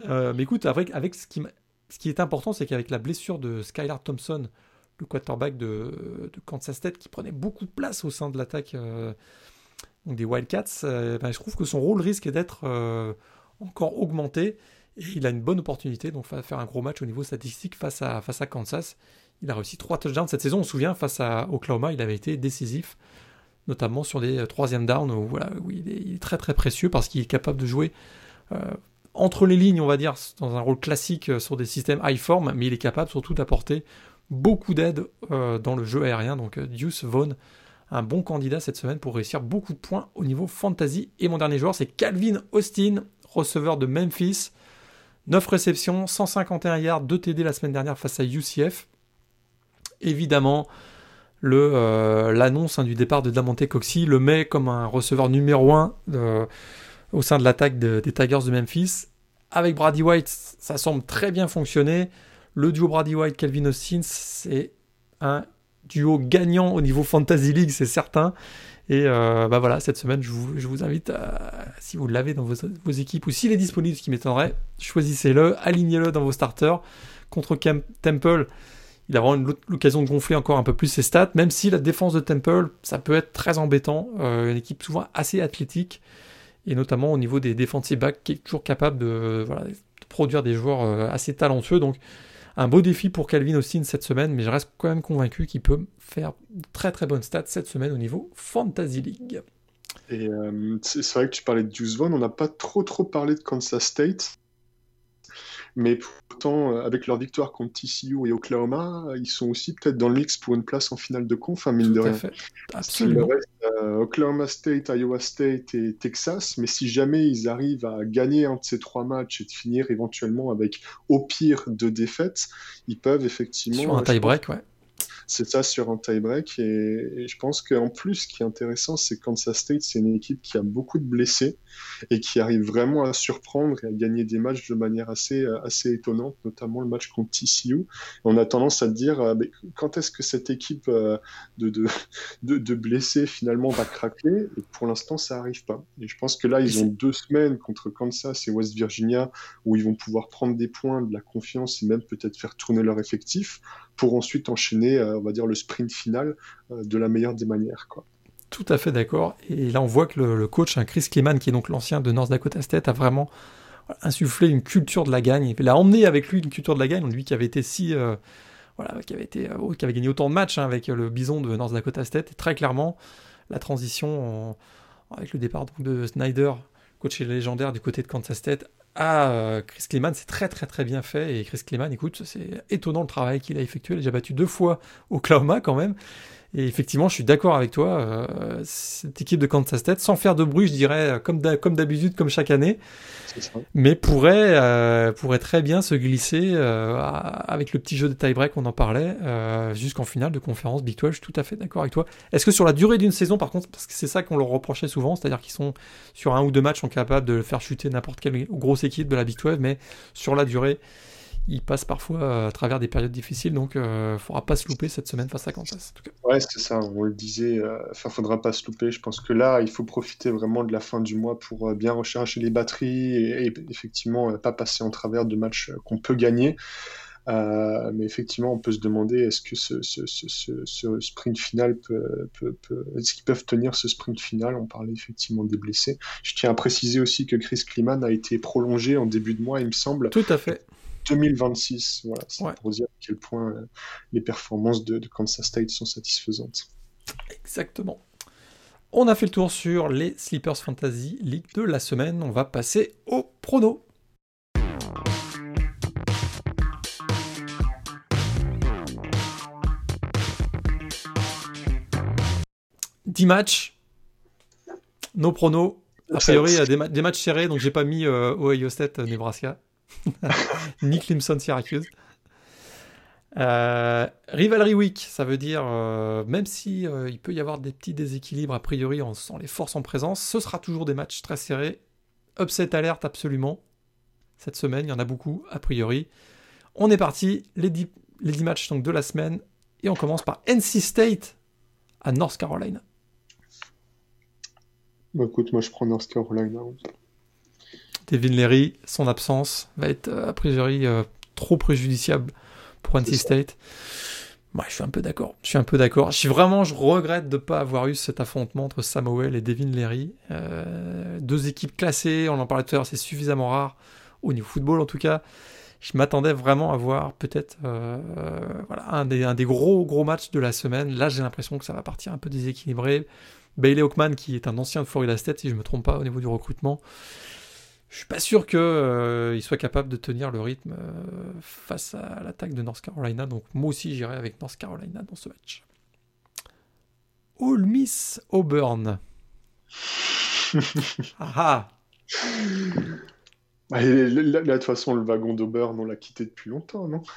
mais écoute, avec, avec ce, qui, ce qui est important, c'est qu'avec la blessure de Skylar Thompson, le quarterback de, Kansas State, qui prenait beaucoup de place au sein de l'attaque des Wildcats, ben, je trouve que son rôle risque d'être encore augmenté. Et il a une bonne opportunité, donc faire un gros match au niveau statistique face à, Kansas. Il a réussi trois touchdowns cette saison. On se souvient, face à Oklahoma, il avait été décisif, notamment sur des troisième downs où, il, est, très très précieux parce qu'il est capable de jouer euh, entre les lignes, on va dire, dans un rôle classique euh, sur des systèmes high form, mais il est capable surtout d'apporter beaucoup d'aide euh, dans le jeu aérien. Donc Deuce Vaughn, un bon candidat cette semaine pour réussir beaucoup de points au niveau fantasy. Et mon dernier joueur, c'est Calvin Austin, receveur de Memphis. 9 réceptions, 151 yards, 2 TD la semaine dernière face à UCF. Évidemment, euh, l'annonce hein, du départ de Damonte Coxey le met comme un receveur numéro 1 euh, au sein de l'attaque des Tigers de Memphis. Avec Brady White, ça semble très bien fonctionner. Le duo Brady White-Calvin Austin, c'est un duo gagnant au niveau Fantasy League, c'est certain. Et euh, bah voilà, cette semaine, je vous, invite, à, si vous l'avez dans vos, équipes ou s'il est disponible, ce qui m'étonnerait, choisissez-le, alignez-le dans vos starters. Contre Temple, il a vraiment l'occasion de gonfler encore un peu plus ses stats, même si la défense de Temple, ça peut être très embêtant. Euh, une équipe souvent assez athlétique, et notamment au niveau des defensive backs, qui est toujours capable de, produire des joueurs euh, assez talentueux. Donc, un beau défi pour Calvin Austin cette semaine, mais je reste quand même convaincu qu'il peut faire très très bonnes stats cette semaine au niveau Fantasy League. Et euh, c'est vrai que tu parlais de Deuce Vaughn, on n'a pas trop trop parlé de Kansas State. Mais pourtant, euh, avec leur victoire contre TCU et Oklahoma, ils sont aussi peut-être dans le mix pour une place en finale de conf, hein, mine de rien. Absolument. Euh, Oklahoma State, Iowa State et Texas. Mais si jamais ils arrivent à gagner un de ces trois matchs et de finir éventuellement avec au pire deux défaites, ils peuvent effectivement. Sur un tie-break, ouais c'est ça sur un tie-break. Et, je pense qu'en plus, ce qui est intéressant, c'est que Kansas State, c'est une équipe qui a beaucoup de blessés et qui arrive vraiment à surprendre et à gagner des matchs de manière assez, assez étonnante, notamment le match contre TCU. On a tendance à dire, euh, quand est-ce que cette équipe euh, de, de, de, blessés finalement va craquer? Et pour l'instant, ça n'arrive pas. Et je pense que là, ils ont deux semaines contre Kansas et West Virginia où ils vont pouvoir prendre des points, de la confiance et même peut-être faire tourner leur effectif pour ensuite enchaîner, euh, on va dire, le sprint final euh, de la meilleure des manières. Quoi. Tout à fait d'accord. Et là, on voit que le, coach, hein, Chris Kleeman, qui est donc l'ancien de North Dakota State, a vraiment insufflé une culture de la gagne. Il a emmené avec lui une culture de la gagne, lui qui avait été si... Euh, voilà, qui avait, été, qui avait gagné autant de matchs hein, avec le bison de North Dakota State. Et très clairement, la transition avec le départ de Snyder, coach légendaire du côté de Kansas State, à euh, Chris Kleeman, c'est très très très bien fait. Et Chris Kleeman, écoute, c'est étonnant le travail qu'il a effectué. Il a déjà battu deux fois au Oklahoma quand même. Et effectivement, je suis d'accord avec toi. Euh, cette équipe de Kansas State, sans faire de bruit, je dirais, comme d'habitude, comme chaque année, mais pourrait, euh, pourrait très bien se glisser euh, avec le petit jeu de tie-break, on en parlait, euh, jusqu'en finale de conférence Big 12. Je suis tout à fait d'accord avec toi. Est-ce que sur la durée d'une saison, par contre, parce que c'est ça qu'on leur reprochait souvent, c'est-à-dire qu'ils sont sur un ou deux matchs sont capables de faire chuter n'importe quelle grosse équipe de la Big 12, mais sur la durée, il passe parfois à travers des périodes difficiles, donc il ne faudra pas se louper cette semaine face à Kansas. En tout cas. Ouais, c'est ça, on le disait, enfin, faudra pas se louper. Je pense que là, il faut profiter vraiment de la fin du mois pour bien recharger les batteries et, et effectivement pas passer en travers de matchs qu'on peut gagner. Euh, mais effectivement, on peut se demander est-ce que ce, ce, sprint final peut, est-ce qu'ils peuvent tenir ce sprint final? On parlait effectivement des blessés. Je tiens à préciser aussi que Chris Kliman a été prolongé en début de mois, il me semble. Tout à fait. 2026. Voilà, c'est pour dire à quel point euh, les performances de, de, Kansas State sont satisfaisantes. Exactement. On a fait le tour sur les Sleepers Fantasy League de la semaine. On va passer au prono. 10 matchs, nos pronos. A priori, il y a des, matchs serrés, donc j'ai pas mis euh, Ohio State, euh, Nebraska, ni Clemson, Syracuse. Euh, rivalry week, ça veut dire, même si il peut y avoir des petits déséquilibres a priori en sent les forces en présence, ce sera toujours des matchs très serrés. Upset alerte absolument. Cette semaine, il y en a beaucoup, a priori. On est parti, les 10, les 10 matchs donc, de la semaine, et on commence par NC State à North Carolina. Bah écoute, moi je prends North Carolina. Devin Leary, son absence va être euh, a priori euh, trop préjudiciable pour NC State. Moi, je suis un peu d'accord. Je suis un peu d'accord. Je suis vraiment, je regrette de ne pas avoir eu cet affrontement entre Samuel et Devin Leary. Euh, deux équipes classées, on en parlait tout à l'heure, c'est suffisamment rare au niveau football en tout cas. Je m'attendais vraiment à voir peut-être voilà, un, des, un des gros gros matchs de la semaine. Là, j'ai l'impression que ça va partir un peu déséquilibré. Bailey Hawkman, qui est un ancien de Florida State, si je ne me trompe pas, au niveau du recrutement. Je suis pas sûr qu'il euh, soit capable de tenir le rythme euh, face à l'attaque de North Carolina. Donc moi aussi, j'irai avec North Carolina dans ce match. All Miss Auburn. ah, ah. Bah, là, de toute façon, le wagon d'Auburn, on l'a quitté depuis longtemps, non?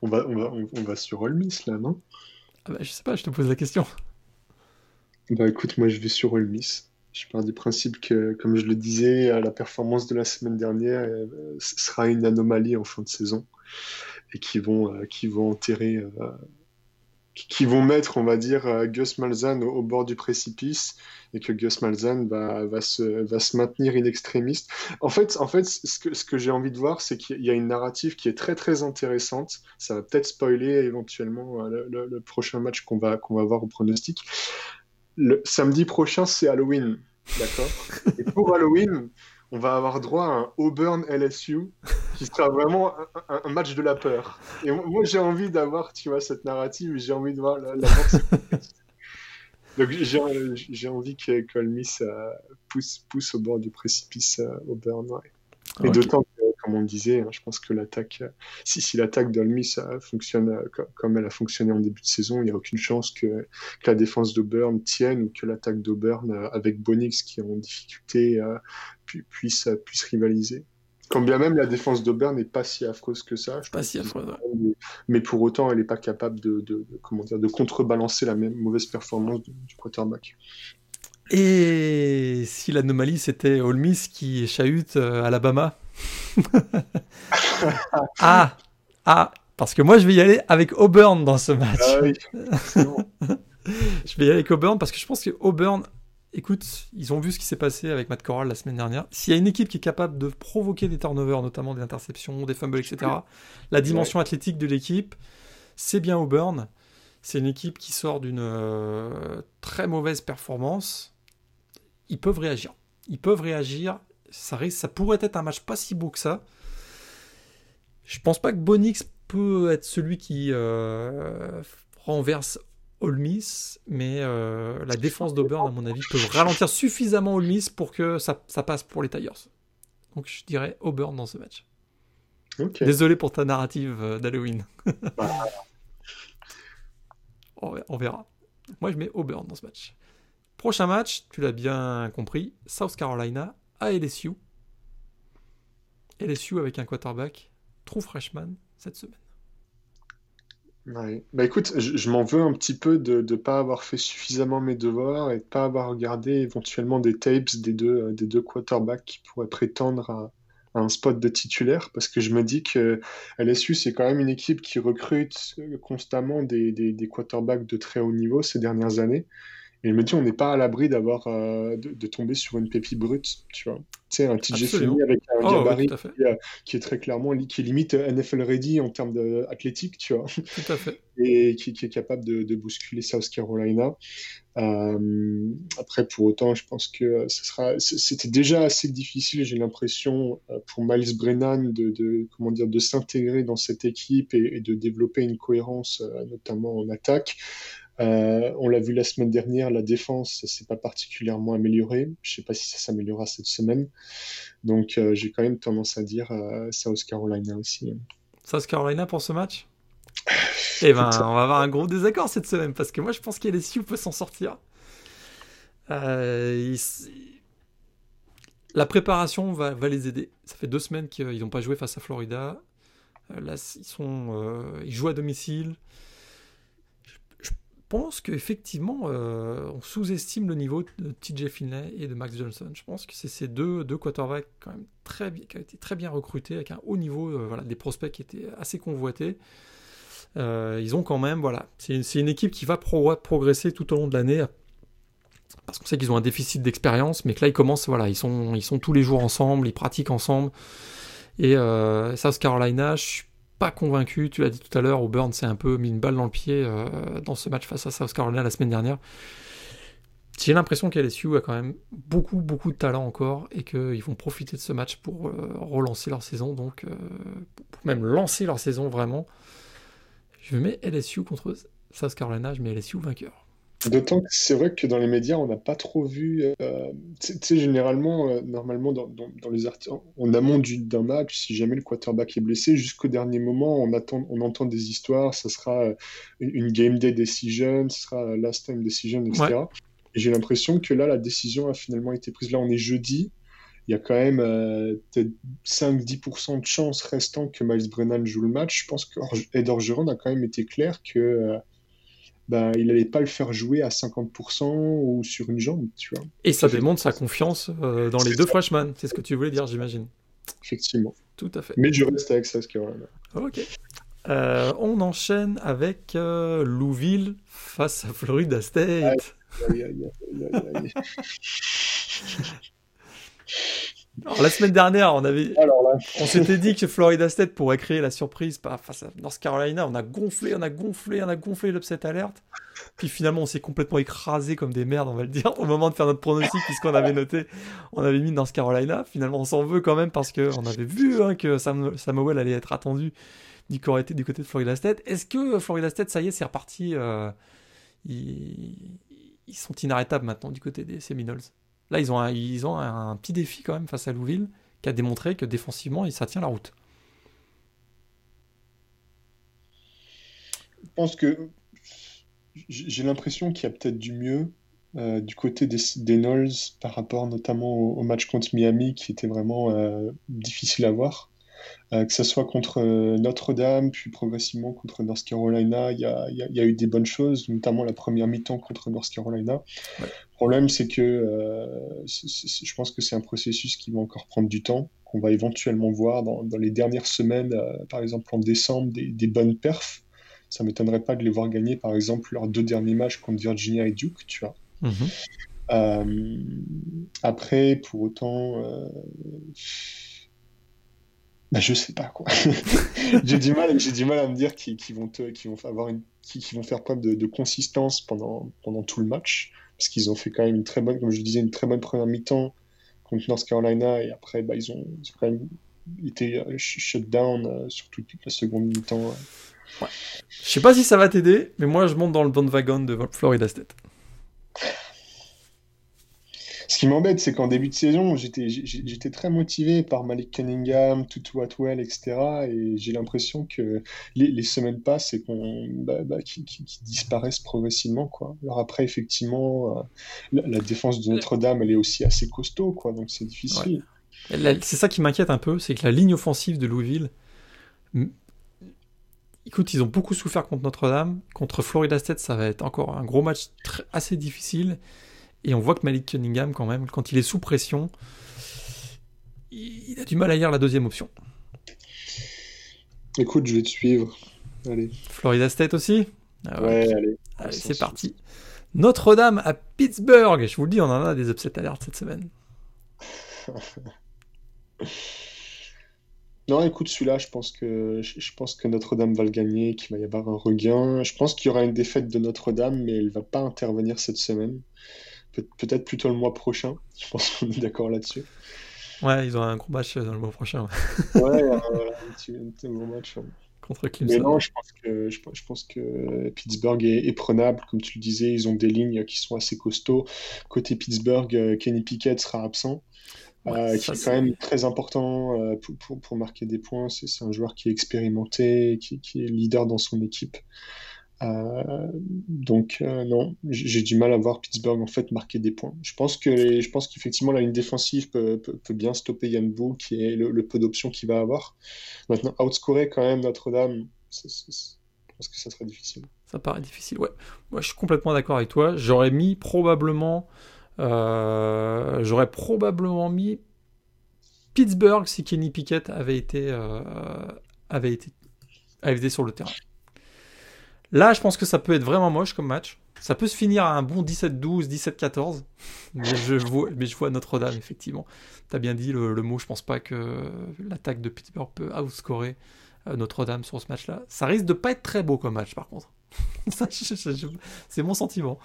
On, va, on, va, on, va sur All Miss, là, non? Ah bah, je sais pas, je te pose la question. Bah écoute, moi je vais sur Ole Miss. Je pars du principe que, comme je le disais, la performance de la semaine dernière euh, sera une anomalie en fin de saison et qui vont, euh, qui vont enterrer euh, qui vont mettre, on va dire, euh, Gus Malzahn au, bord du précipice et que Gus Malzahn va, se, va se maintenir inextrémiste. En fait, en fait ce que, ce que j'ai envie de voir, c'est qu'il y a une narrative qui est très très intéressante. Ça va peut-être spoiler éventuellement euh, le, prochain match qu'on va, qu'on va voir au pronostic. Le samedi prochain, c'est Halloween. D'accord? Et pour Halloween, on va avoir droit à un Auburn LSU qui sera vraiment un, match de la peur. Et moi, j'ai envie d'avoir, tu vois, cette narrative, j'ai envie de voir la, Donc, j'ai envie que Colmis pousse, pousse au bord du précipice euh, Auburn. Et d'autant comme on disait, hein, je pense que l'attaque, euh, si, si l'attaque d'Olmis fonctionne euh, comme elle a fonctionné en début de saison, il n'y a aucune chance que, la défense d'Auburn tienne ou que l'attaque d'Auburn, avec Bonix qui est en difficulté, puisse, puisse rivaliser. Quand bien même la défense d'Auburn n'est pas si affreuse que ça. Pas si affreuse. Mais, pour autant, elle n'est pas capable de, comment dire, de contrebalancer la même mauvaise performance du, quarterback. Et si l'anomalie c'était Ole Miss qui chahute euh, Alabama? Ah Ah Parce que moi je vais y aller avec Auburn dans ce match. Ah oui, je vais y aller avec Auburn parce que je pense que Auburn écoute, ils ont vu ce qui s'est passé avec Matt Corral la semaine dernière. S'il y a une équipe qui est capable de provoquer des turnovers, notamment des interceptions, des fumbles, etc., la dimension athlétique de l'équipe, c'est bien Auburn. C'est une équipe qui sort d'une euh, très mauvaise performance. Ils peuvent réagir. Ils peuvent réagir. Ça, ça pourrait être un match pas si beau que ça. Je pense pas que Bonix peut être celui qui euh, renverse All Miss, mais euh, la défense d'Auburn, à mon avis, peut ralentir suffisamment All Miss pour que ça, passe pour les Tigers. Donc je dirais Auburn dans ce match. Désolé pour ta narrative euh, d'Halloween. on verra. Moi, je mets Auburn dans ce match. Prochain match, tu l'as bien compris, South Carolina à LSU. LSU avec un quarterback, true freshman cette semaine. Bah écoute, je, m'en veux un petit peu de ne pas avoir fait suffisamment mes devoirs et de pas avoir regardé éventuellement des tapes des deux, euh, des deux quarterbacks qui pourraient prétendre un spot de titulaire parce que je me dis que LSU, c'est quand même une équipe qui recrute constamment des, des, des quarterbacks de très haut niveau ces dernières années. Et je me dis, on n'est pas à l'abri d'avoir euh, de, tomber sur une pépite brute, tu vois. Tu sais, un TJ fini avec un oh, gabarit euh, qui, est très clairement, qui est limite NFL ready en termes d'athlétique, tu vois. Tout à fait. Et qui, est capable de, bousculer South Carolina. Euh, après, pour autant, je pense que ce sera, c'était déjà assez difficile, j'ai l'impression, pour Miles Brennan de, comment dire, de s'intégrer dans cette équipe et, et, de développer une cohérence, notamment en attaque. Euh, on l'a vu la semaine dernière, la défense ne s'est pas particulièrement améliorée. Je ne sais pas si ça s'améliorera cette semaine. Donc euh, j'ai quand même tendance à dire euh, South Carolina aussi. South Carolina pour ce match? Eh ben, on va avoir un gros désaccord cette semaine parce que moi je pense qu'LSU peut s'en sortir. La préparation va, va, les aider. Ça fait deux semaines qu'ils n'ont pas joué face à Florida. Là, ils, sont, ils jouent à domicile pense qu'effectivement, euh, on sous-estime le niveau de TJ Finlay et de Max Johnson. Je pense que c'est ces deux, deux quarterbacks quand même très, qui ont été très bien recrutés, avec un haut niveau, euh, voilà, des prospects qui étaient assez convoités. Euh, ils ont quand même, voilà, c'est une, équipe qui va progresser tout au long de l'année, parce qu'on sait qu'ils ont un déficit d'expérience, mais que là ils commencent, voilà, ils sont, ils sont tous les jours ensemble, ils pratiquent ensemble. Et South Carolina, je suis pas convaincu. Tu l'as dit tout à l'heure, Auburn s'est un peu mis une balle dans le pied euh, dans ce match face à South Carolina la semaine dernière. J'ai l'impression qu'LSU a quand même beaucoup, beaucoup de talent encore et qu'ils vont profiter de ce match pour euh, relancer leur saison, donc euh, pour même lancer leur saison vraiment. Je mets LSU contre South Carolina, je mets LSU vainqueur. D'autant que c'est vrai que dans les médias, on n'a pas trop vu. Euh, tu sais, généralement, euh, normalement, dans, dans, les articles, en amont d'un match, si jamais le quarterback est blessé, jusqu'au dernier moment, on, attend, on entend des histoires. Ça sera euh, une game day decision, ce sera last time decision, etc. Et j'ai l'impression que là, la décision a finalement été prise. Là, on est jeudi. Il y a quand même peut-être 5-10% de chances restant que Miles Brennan joue le match. Je pense qu'Ed Orgeron a quand même été clair que bah, il n'allait pas le faire jouer à 50% ou sur une jambe, tu vois. Et ça démontre sa confiance euh, dans les deux freshmen, c'est ce que tu voulais dire, j'imagine. Effectivement. Tout à fait. Mais je reste avec ça, ce Carolina. Ok. Euh, on enchaîne avec euh, Louville face à Florida State. Aïe, aïe, aïe, Alors, la semaine dernière, on avait, on s'était dit que Florida State pourrait créer la surprise face à North Carolina. On a gonflé, on a gonflé, on a gonflé l'upset alerte. Puis finalement, on s'est complètement écrasé comme des merdes, on va le dire, au moment de faire notre pronostic, puisqu'on avait noté, on avait mis North Carolina. Finalement, on s'en veut quand même parce qu'on avait vu hein, que Samuel allait être attendu du côté, du côté de Florida State. Est-ce que Florida State, ça y est, c'est reparti euh, ils, ils sont inarrêtables maintenant du côté des Seminoles? Là, ils ont, un, ils petit défi quand même face à Louville, qui a démontré que défensivement, ça tient la route. Je pense que j'ai l'impression qu'il y a peut-être du mieux euh, du côté des, des Knolls par rapport notamment au, match contre Miami qui était vraiment euh, difficile à voir. Euh, que ce soit contre euh, Notre-Dame, puis progressivement contre North Carolina, il y a, eu des bonnes choses, notamment la première mi-temps contre North Carolina. Le problème, c'est que euh, je pense que c'est un processus qui va encore prendre du temps, qu'on va éventuellement voir dans, les dernières semaines, par exemple en décembre, des, bonnes perfs. Ça ne m'étonnerait pas de les voir gagner, par exemple, leurs deux derniers matchs contre Virginia et Duke, tu vois. Mhm. après, pour autant, bah, je sais pas quoi. j'ai du mal, j'ai du mal à me dire qu'ils vont vont avoir une, vont faire preuve de, consistance pendant pendant tout le match, parce qu'ils ont fait quand même une très bonne, comme je disais, une très bonne première mi-temps contre North Carolina et après bah, ils, ont, quand même été euh, shut down euh, sur toute la seconde mi-temps. Ouais. Je sais pas si ça va t'aider, mais moi je monte dans le bon wagon de Florida State. Ce qui m'embête, c'est qu'en début de saison, j'étais très motivé par Malik Cunningham, Tutu Atwell, etc. Et j'ai l'impression que les, semaines passent et bah, bah, qu'ils disparaissent progressivement. Alors après, effectivement, euh, la, défense de Notre-Dame, elle est aussi assez costaud, donc c'est difficile. C'est ça qui m'inquiète un peu, c'est que la ligne offensive de Louisville, écoute, ils ont beaucoup souffert contre Notre-Dame. Contre Florida State, ça va être encore un gros match assez difficile. Et on voit que Malik Cunningham, quand même, quand il est sous pression, il a du mal à lire la deuxième option. Écoute, je vais te suivre. Allez. Florida State aussi? Ah ouais, allez. allez c'est parti. Notre-Dame à Pittsburgh. Je vous le dis, on en a des upset alertes cette semaine. non, écoute, celui-là, je pense que je pense que Notre-Dame va le gagner, qu'il va y avoir un regain. Je pense qu'il y aura une défaite de Notre-Dame, mais elle va pas intervenir cette semaine. Peut-être plutôt le mois prochain. Je pense qu'on est d'accord là-dessus. Ouais, ils ont un gros match dans le mois prochain. ouais, un, un, gros match. Contre Clemson. Mais non, je pense que, je, pense que Pittsburgh est, prenable. Comme tu le disais, ils ont des lignes qui sont assez costauds. Côté Pittsburgh, euh, Kenny Pickett sera absent. Euh, qui est quand même très important euh, pour, pour, pour, marquer des points. C'est un joueur qui est expérimenté, qui, qui, est leader dans son équipe. Euh, donc euh, non, j'ai du mal à voir Pittsburgh en fait marquer des points. Je pense que je pense qu'effectivement la ligne défensive peut, peut, bien stopper Yann Bou, qui est le, peu d'options qu'il va avoir. Maintenant, outscorer quand même Notre-Dame, je pense que ça serait difficile. Ça paraît difficile, ouais. Moi, je suis complètement d'accord avec toi. J'aurais mis probablement, euh, j'aurais probablement mis Pittsburgh si Kenny Pickett avait été, avait été, avait été sur le terrain. Là, je pense que ça peut être vraiment moche comme match. Ça peut se finir à un bon 17-12, 17-14. Mais je vois, mais je vois Notre-Dame, effectivement. Tu as bien dit le, mot, je pense pas que l'attaque de Pittsburgh peut outscorer euh, Notre-Dame sur ce match-là. Ça risque de pas être très beau comme match, par contre. C'est mon sentiment.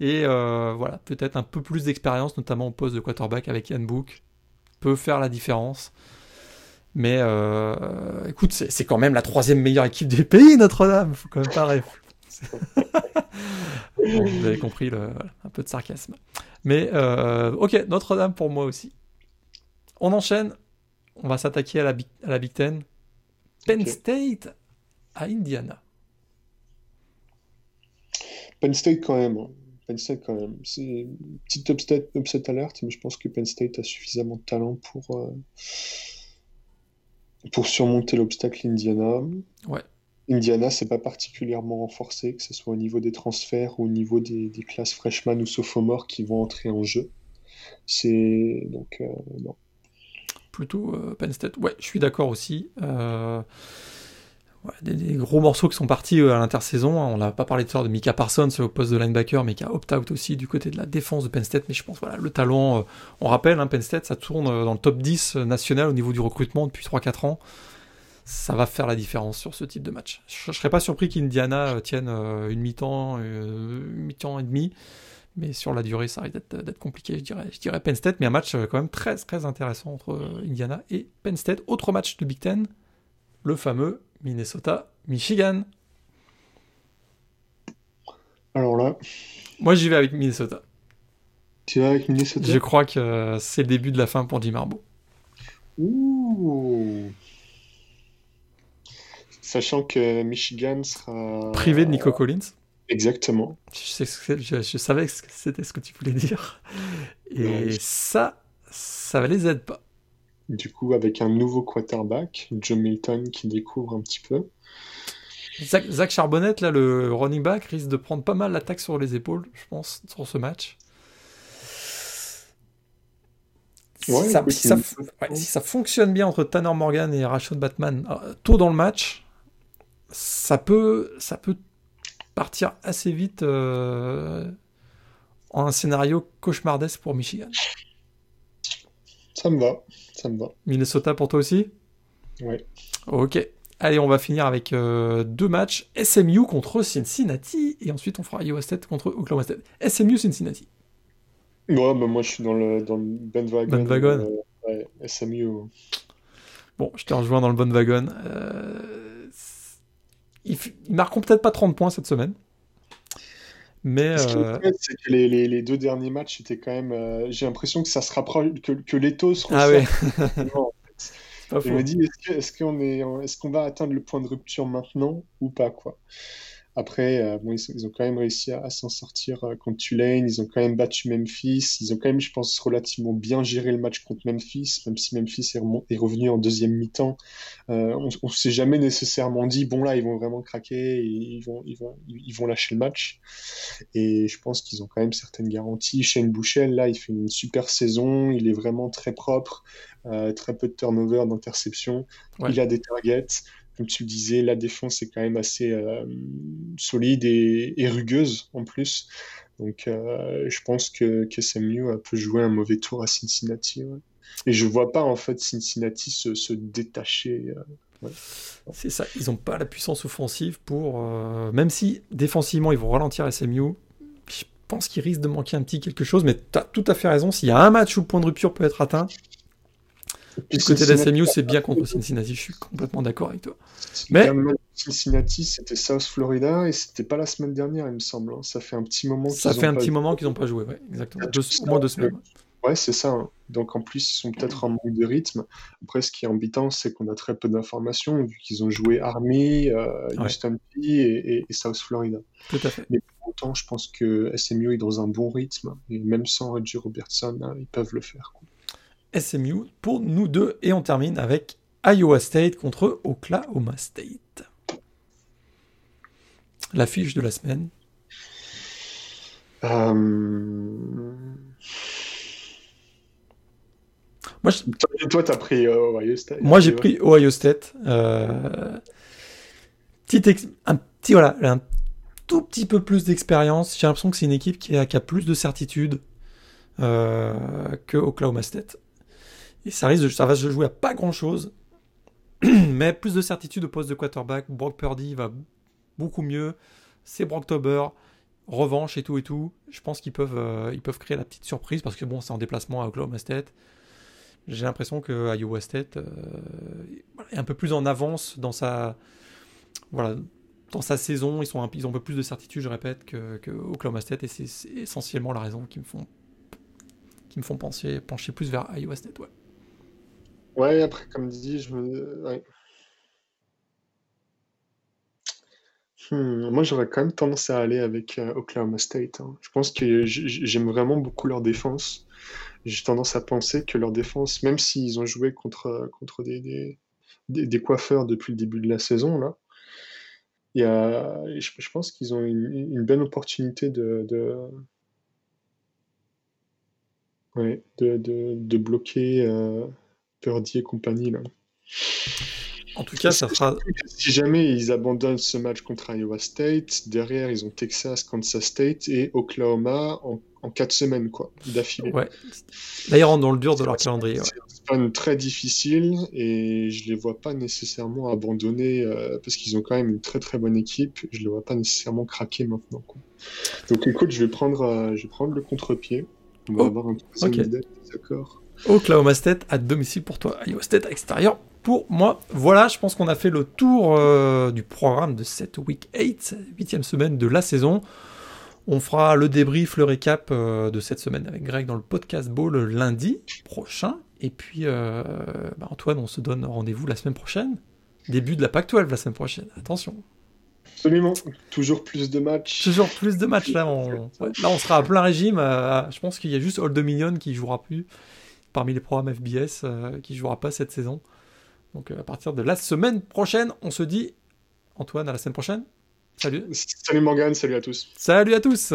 Et euh, voilà, peut-être un peu plus d'expérience, notamment au poste de quarterback avec Yann Book, peut faire la différence. Mais euh, écoute, c'est quand même la troisième meilleure équipe du pays, Notre-Dame. Faut quand même pas rêver. vous avez compris le, un peu de sarcasme. Mais euh, ok, Notre-Dame pour moi aussi. On enchaîne. On va s'attaquer à la, à la Big Ten. Penn State à Indiana. Penn State quand même. Hein. Penn State quand même. C'est une petite upset, upset alerte, mais je pense que Penn State a suffisamment de talent pour. Euh, pour surmonter l'obstacle Indiana. Ouais. Indiana, c'est pas particulièrement renforcé, que ce soit au niveau des transferts ou au niveau des, classes freshman ou sophomore qui vont entrer en jeu. C'est donc euh, non. Plutôt euh, Penn State. Ouais, je suis d'accord aussi. Euh, des, gros morceaux qui sont partis euh, à l'intersaison. On n'a pas parlé de ça de Mika Parsons au poste de linebacker, mais qui a opt-out aussi du côté de la défense de Penn State. Mais je pense, voilà, le talent, euh, on rappelle, hein, Penn State, ça tourne euh, dans le top 10 national au niveau du recrutement depuis 3-4 ans. Ça va faire la différence sur ce type de match. Je ne serais pas surpris qu'Indiana tienne une mi-temps, une mi-temps et demi. Mais sur la durée, ça risque d'être compliqué, je dirais, je dirais Penn State. Mais un match quand même très, très intéressant entre Indiana et Penn State. Autre match de Big Ten, le fameux Minnesota, Michigan. Alors là. Moi, j'y vais avec Minnesota. Tu vas avec Minnesota? Je crois que c'est le début de la fin pour Jim Harbaugh. Ouh. Sachant que Michigan sera. Privé de Nico Collins. Exactement. Je, savais que c'était ce que tu voulais dire. Et ça, ça va les aider pas. Du coup, avec un nouveau quarterback, Joe Milton qui découvre un petit peu. Zach, Charbonnette, là, le running back, risque de prendre pas mal l'attaque sur les épaules, je pense, sur ce match. si, ça, fonctionne bien entre Tanner Morgan et Rashad Batman euh, tôt dans le match, ça peut, ça peut partir assez vite euh, en un scénario cauchemardesque pour Michigan. Ça me va. Ça me va. Minnesota pour toi aussi? Ouais. Ok. Allez, on va finir avec euh, deux matchs. SMU contre Cincinnati. Et ensuite, on fera Iowa State contre Oklahoma State. SMU, Cincinnati. Ouais, bah moi, je suis dans le, dans le bandwagon. wagon. Euh, ouais, SMU. Bon, je te rejoins dans le bon wagon. Euh, ils, ils marqueront peut-être pas 30 points cette semaine. Mais Ce qui est euh, c'est que les, les, les, deux derniers matchs étaient quand même. Euh, j'ai l'impression que ça se rapproche, que, que l'étau se Ah ouais. Je me dis, est-ce qu'on est, est, est, qu'on va atteindre le point de rupture maintenant ou pas quoi? Après, euh, bon, ils, ont quand même réussi à, s'en sortir euh, contre Tulane. Ils ont quand même battu Memphis. Ils ont quand même, je pense, relativement bien géré le match contre Memphis, même si Memphis est, revenu en deuxième mi-temps. Euh, on ne s'est jamais nécessairement dit, bon là, ils vont vraiment craquer, ils vont, ils vont, ils vont lâcher le match. Et je pense qu'ils ont quand même certaines garanties. Shane Bouchel, là, il fait une super saison. Il est vraiment très propre. très peu de turnover, d'interception. Il a des targets comme tu le disais, la défense est quand même assez euh, solide et, rugueuse en plus. Donc euh, je pense que, que SMU peut jouer un mauvais tour à Cincinnati. Et je vois pas en fait Cincinnati se, se détacher. Euh, C'est ça, ils n'ont pas la puissance offensive pour. même si défensivement ils vont ralentir SMU, je pense qu'ils risquent de manquer un petit quelque chose, mais tu as tout à fait raison. S'il y a un match où le point de rupture peut être atteint, du côté de SMU, c'est bien contre Cincinnati, je suis complètement d'accord avec toi. Mais Cincinnati, c'était South Florida et c'était pas la semaine dernière, il me semble. Hein. Ça fait un petit moment. Ça fait un petit moment qu'ils n'ont pas joué, ouais, exactement. au moins deux semaines. Ouais, c'est ça. Hein. Donc en plus, ils sont peut-être en manque de rythme. Après, ce qui est embêtant, c'est qu'on a très peu d'informations, vu qu'ils ont joué Army, euh, Houston et, South Florida. Tout à fait. Mais pour autant, je pense que SMU est dans un bon rythme. Et même sans Reggie Robertson, hein, ils peuvent le faire. SMU pour nous deux. Et on termine avec Iowa State contre Oklahoma State. L'affiche de la semaine. Euh, Moi, Toi, tu as pris euh, Ohio State. Moi, j'ai pris Ohio State. Euh, petit un petit voilà, un tout petit peu plus d'expérience. J'ai l'impression que c'est une équipe qui a, qui a, plus de certitude que Oklahoma State. Et ça risque de, ça va se jouer à pas grand chose. Mais plus de certitude au poste de quarterback. Brock Purdy va beaucoup mieux. C'est Brocktober. Revanche et tout et tout. Je pense qu'ils peuvent, euh, peuvent créer la petite surprise parce que bon, c'est en déplacement à Oklahoma State. J'ai l'impression que Iowa State euh, est un peu plus en avance dans sa, voilà, dans sa saison. Ils, sont ils ont un peu plus de certitude, je répète, que, que Oklahoma State. Et c'est essentiellement la raison qui me font, qui me font pencher, pencher plus vers Iowa State. Ouais. Ouais, après, comme dit, je me. Hmm, moi, j'aurais quand même tendance à aller avec euh, Oklahoma State. hein. Je pense que j'aime vraiment beaucoup leur défense. J'ai tendance à penser que leur défense, même s'ils ont joué contre, contre des, des, coiffeurs depuis le début de la saison, là, il y a, je, pense qu'ils ont une, belle opportunité de, de, de, de, bloquer. Euh, Purdy et compagnie. Là. En tout cas, ça fera. Si jamais ils abandonnent ce match contre Iowa State, derrière ils ont Texas, Kansas State et Oklahoma en, en quatre semaines quoi, d'affilée. Ouais. Là, ils rentrent dans le dur de leur calendrier. C'est un très difficile et je les vois pas nécessairement abandonner euh, parce qu'ils ont quand même une très très bonne équipe. Je les vois pas nécessairement craquer maintenant. Quoi. Donc écoute, je vais prendre, euh, je vais prendre le contre-pied. On va oh, avoir un okay. d'accord. Oklahoma State à domicile pour toi, Iowa State à l'extérieur pour moi. Voilà, je pense qu'on a fait le tour euh, du programme de cette week 8, huitième semaine de la saison. On fera le débrief, le récap euh, de cette semaine avec Greg dans le podcast Ball lundi prochain. Et puis, euh, bah, Antoine, on se donne rendez-vous la semaine prochaine. Début de la PAC 12 la semaine prochaine. Attention. Absolument. Toujours plus de matchs. Toujours plus de matchs. Là, on, là, on sera à plein régime. je pense qu'il y a juste Old Dominion qui jouera plus parmi les programmes FBS euh, qui ne jouera pas cette saison. Donc euh, à partir de la semaine prochaine, on se dit, Antoine, à la semaine prochaine. Salut. Salut Morgan, salut à tous. Salut à tous.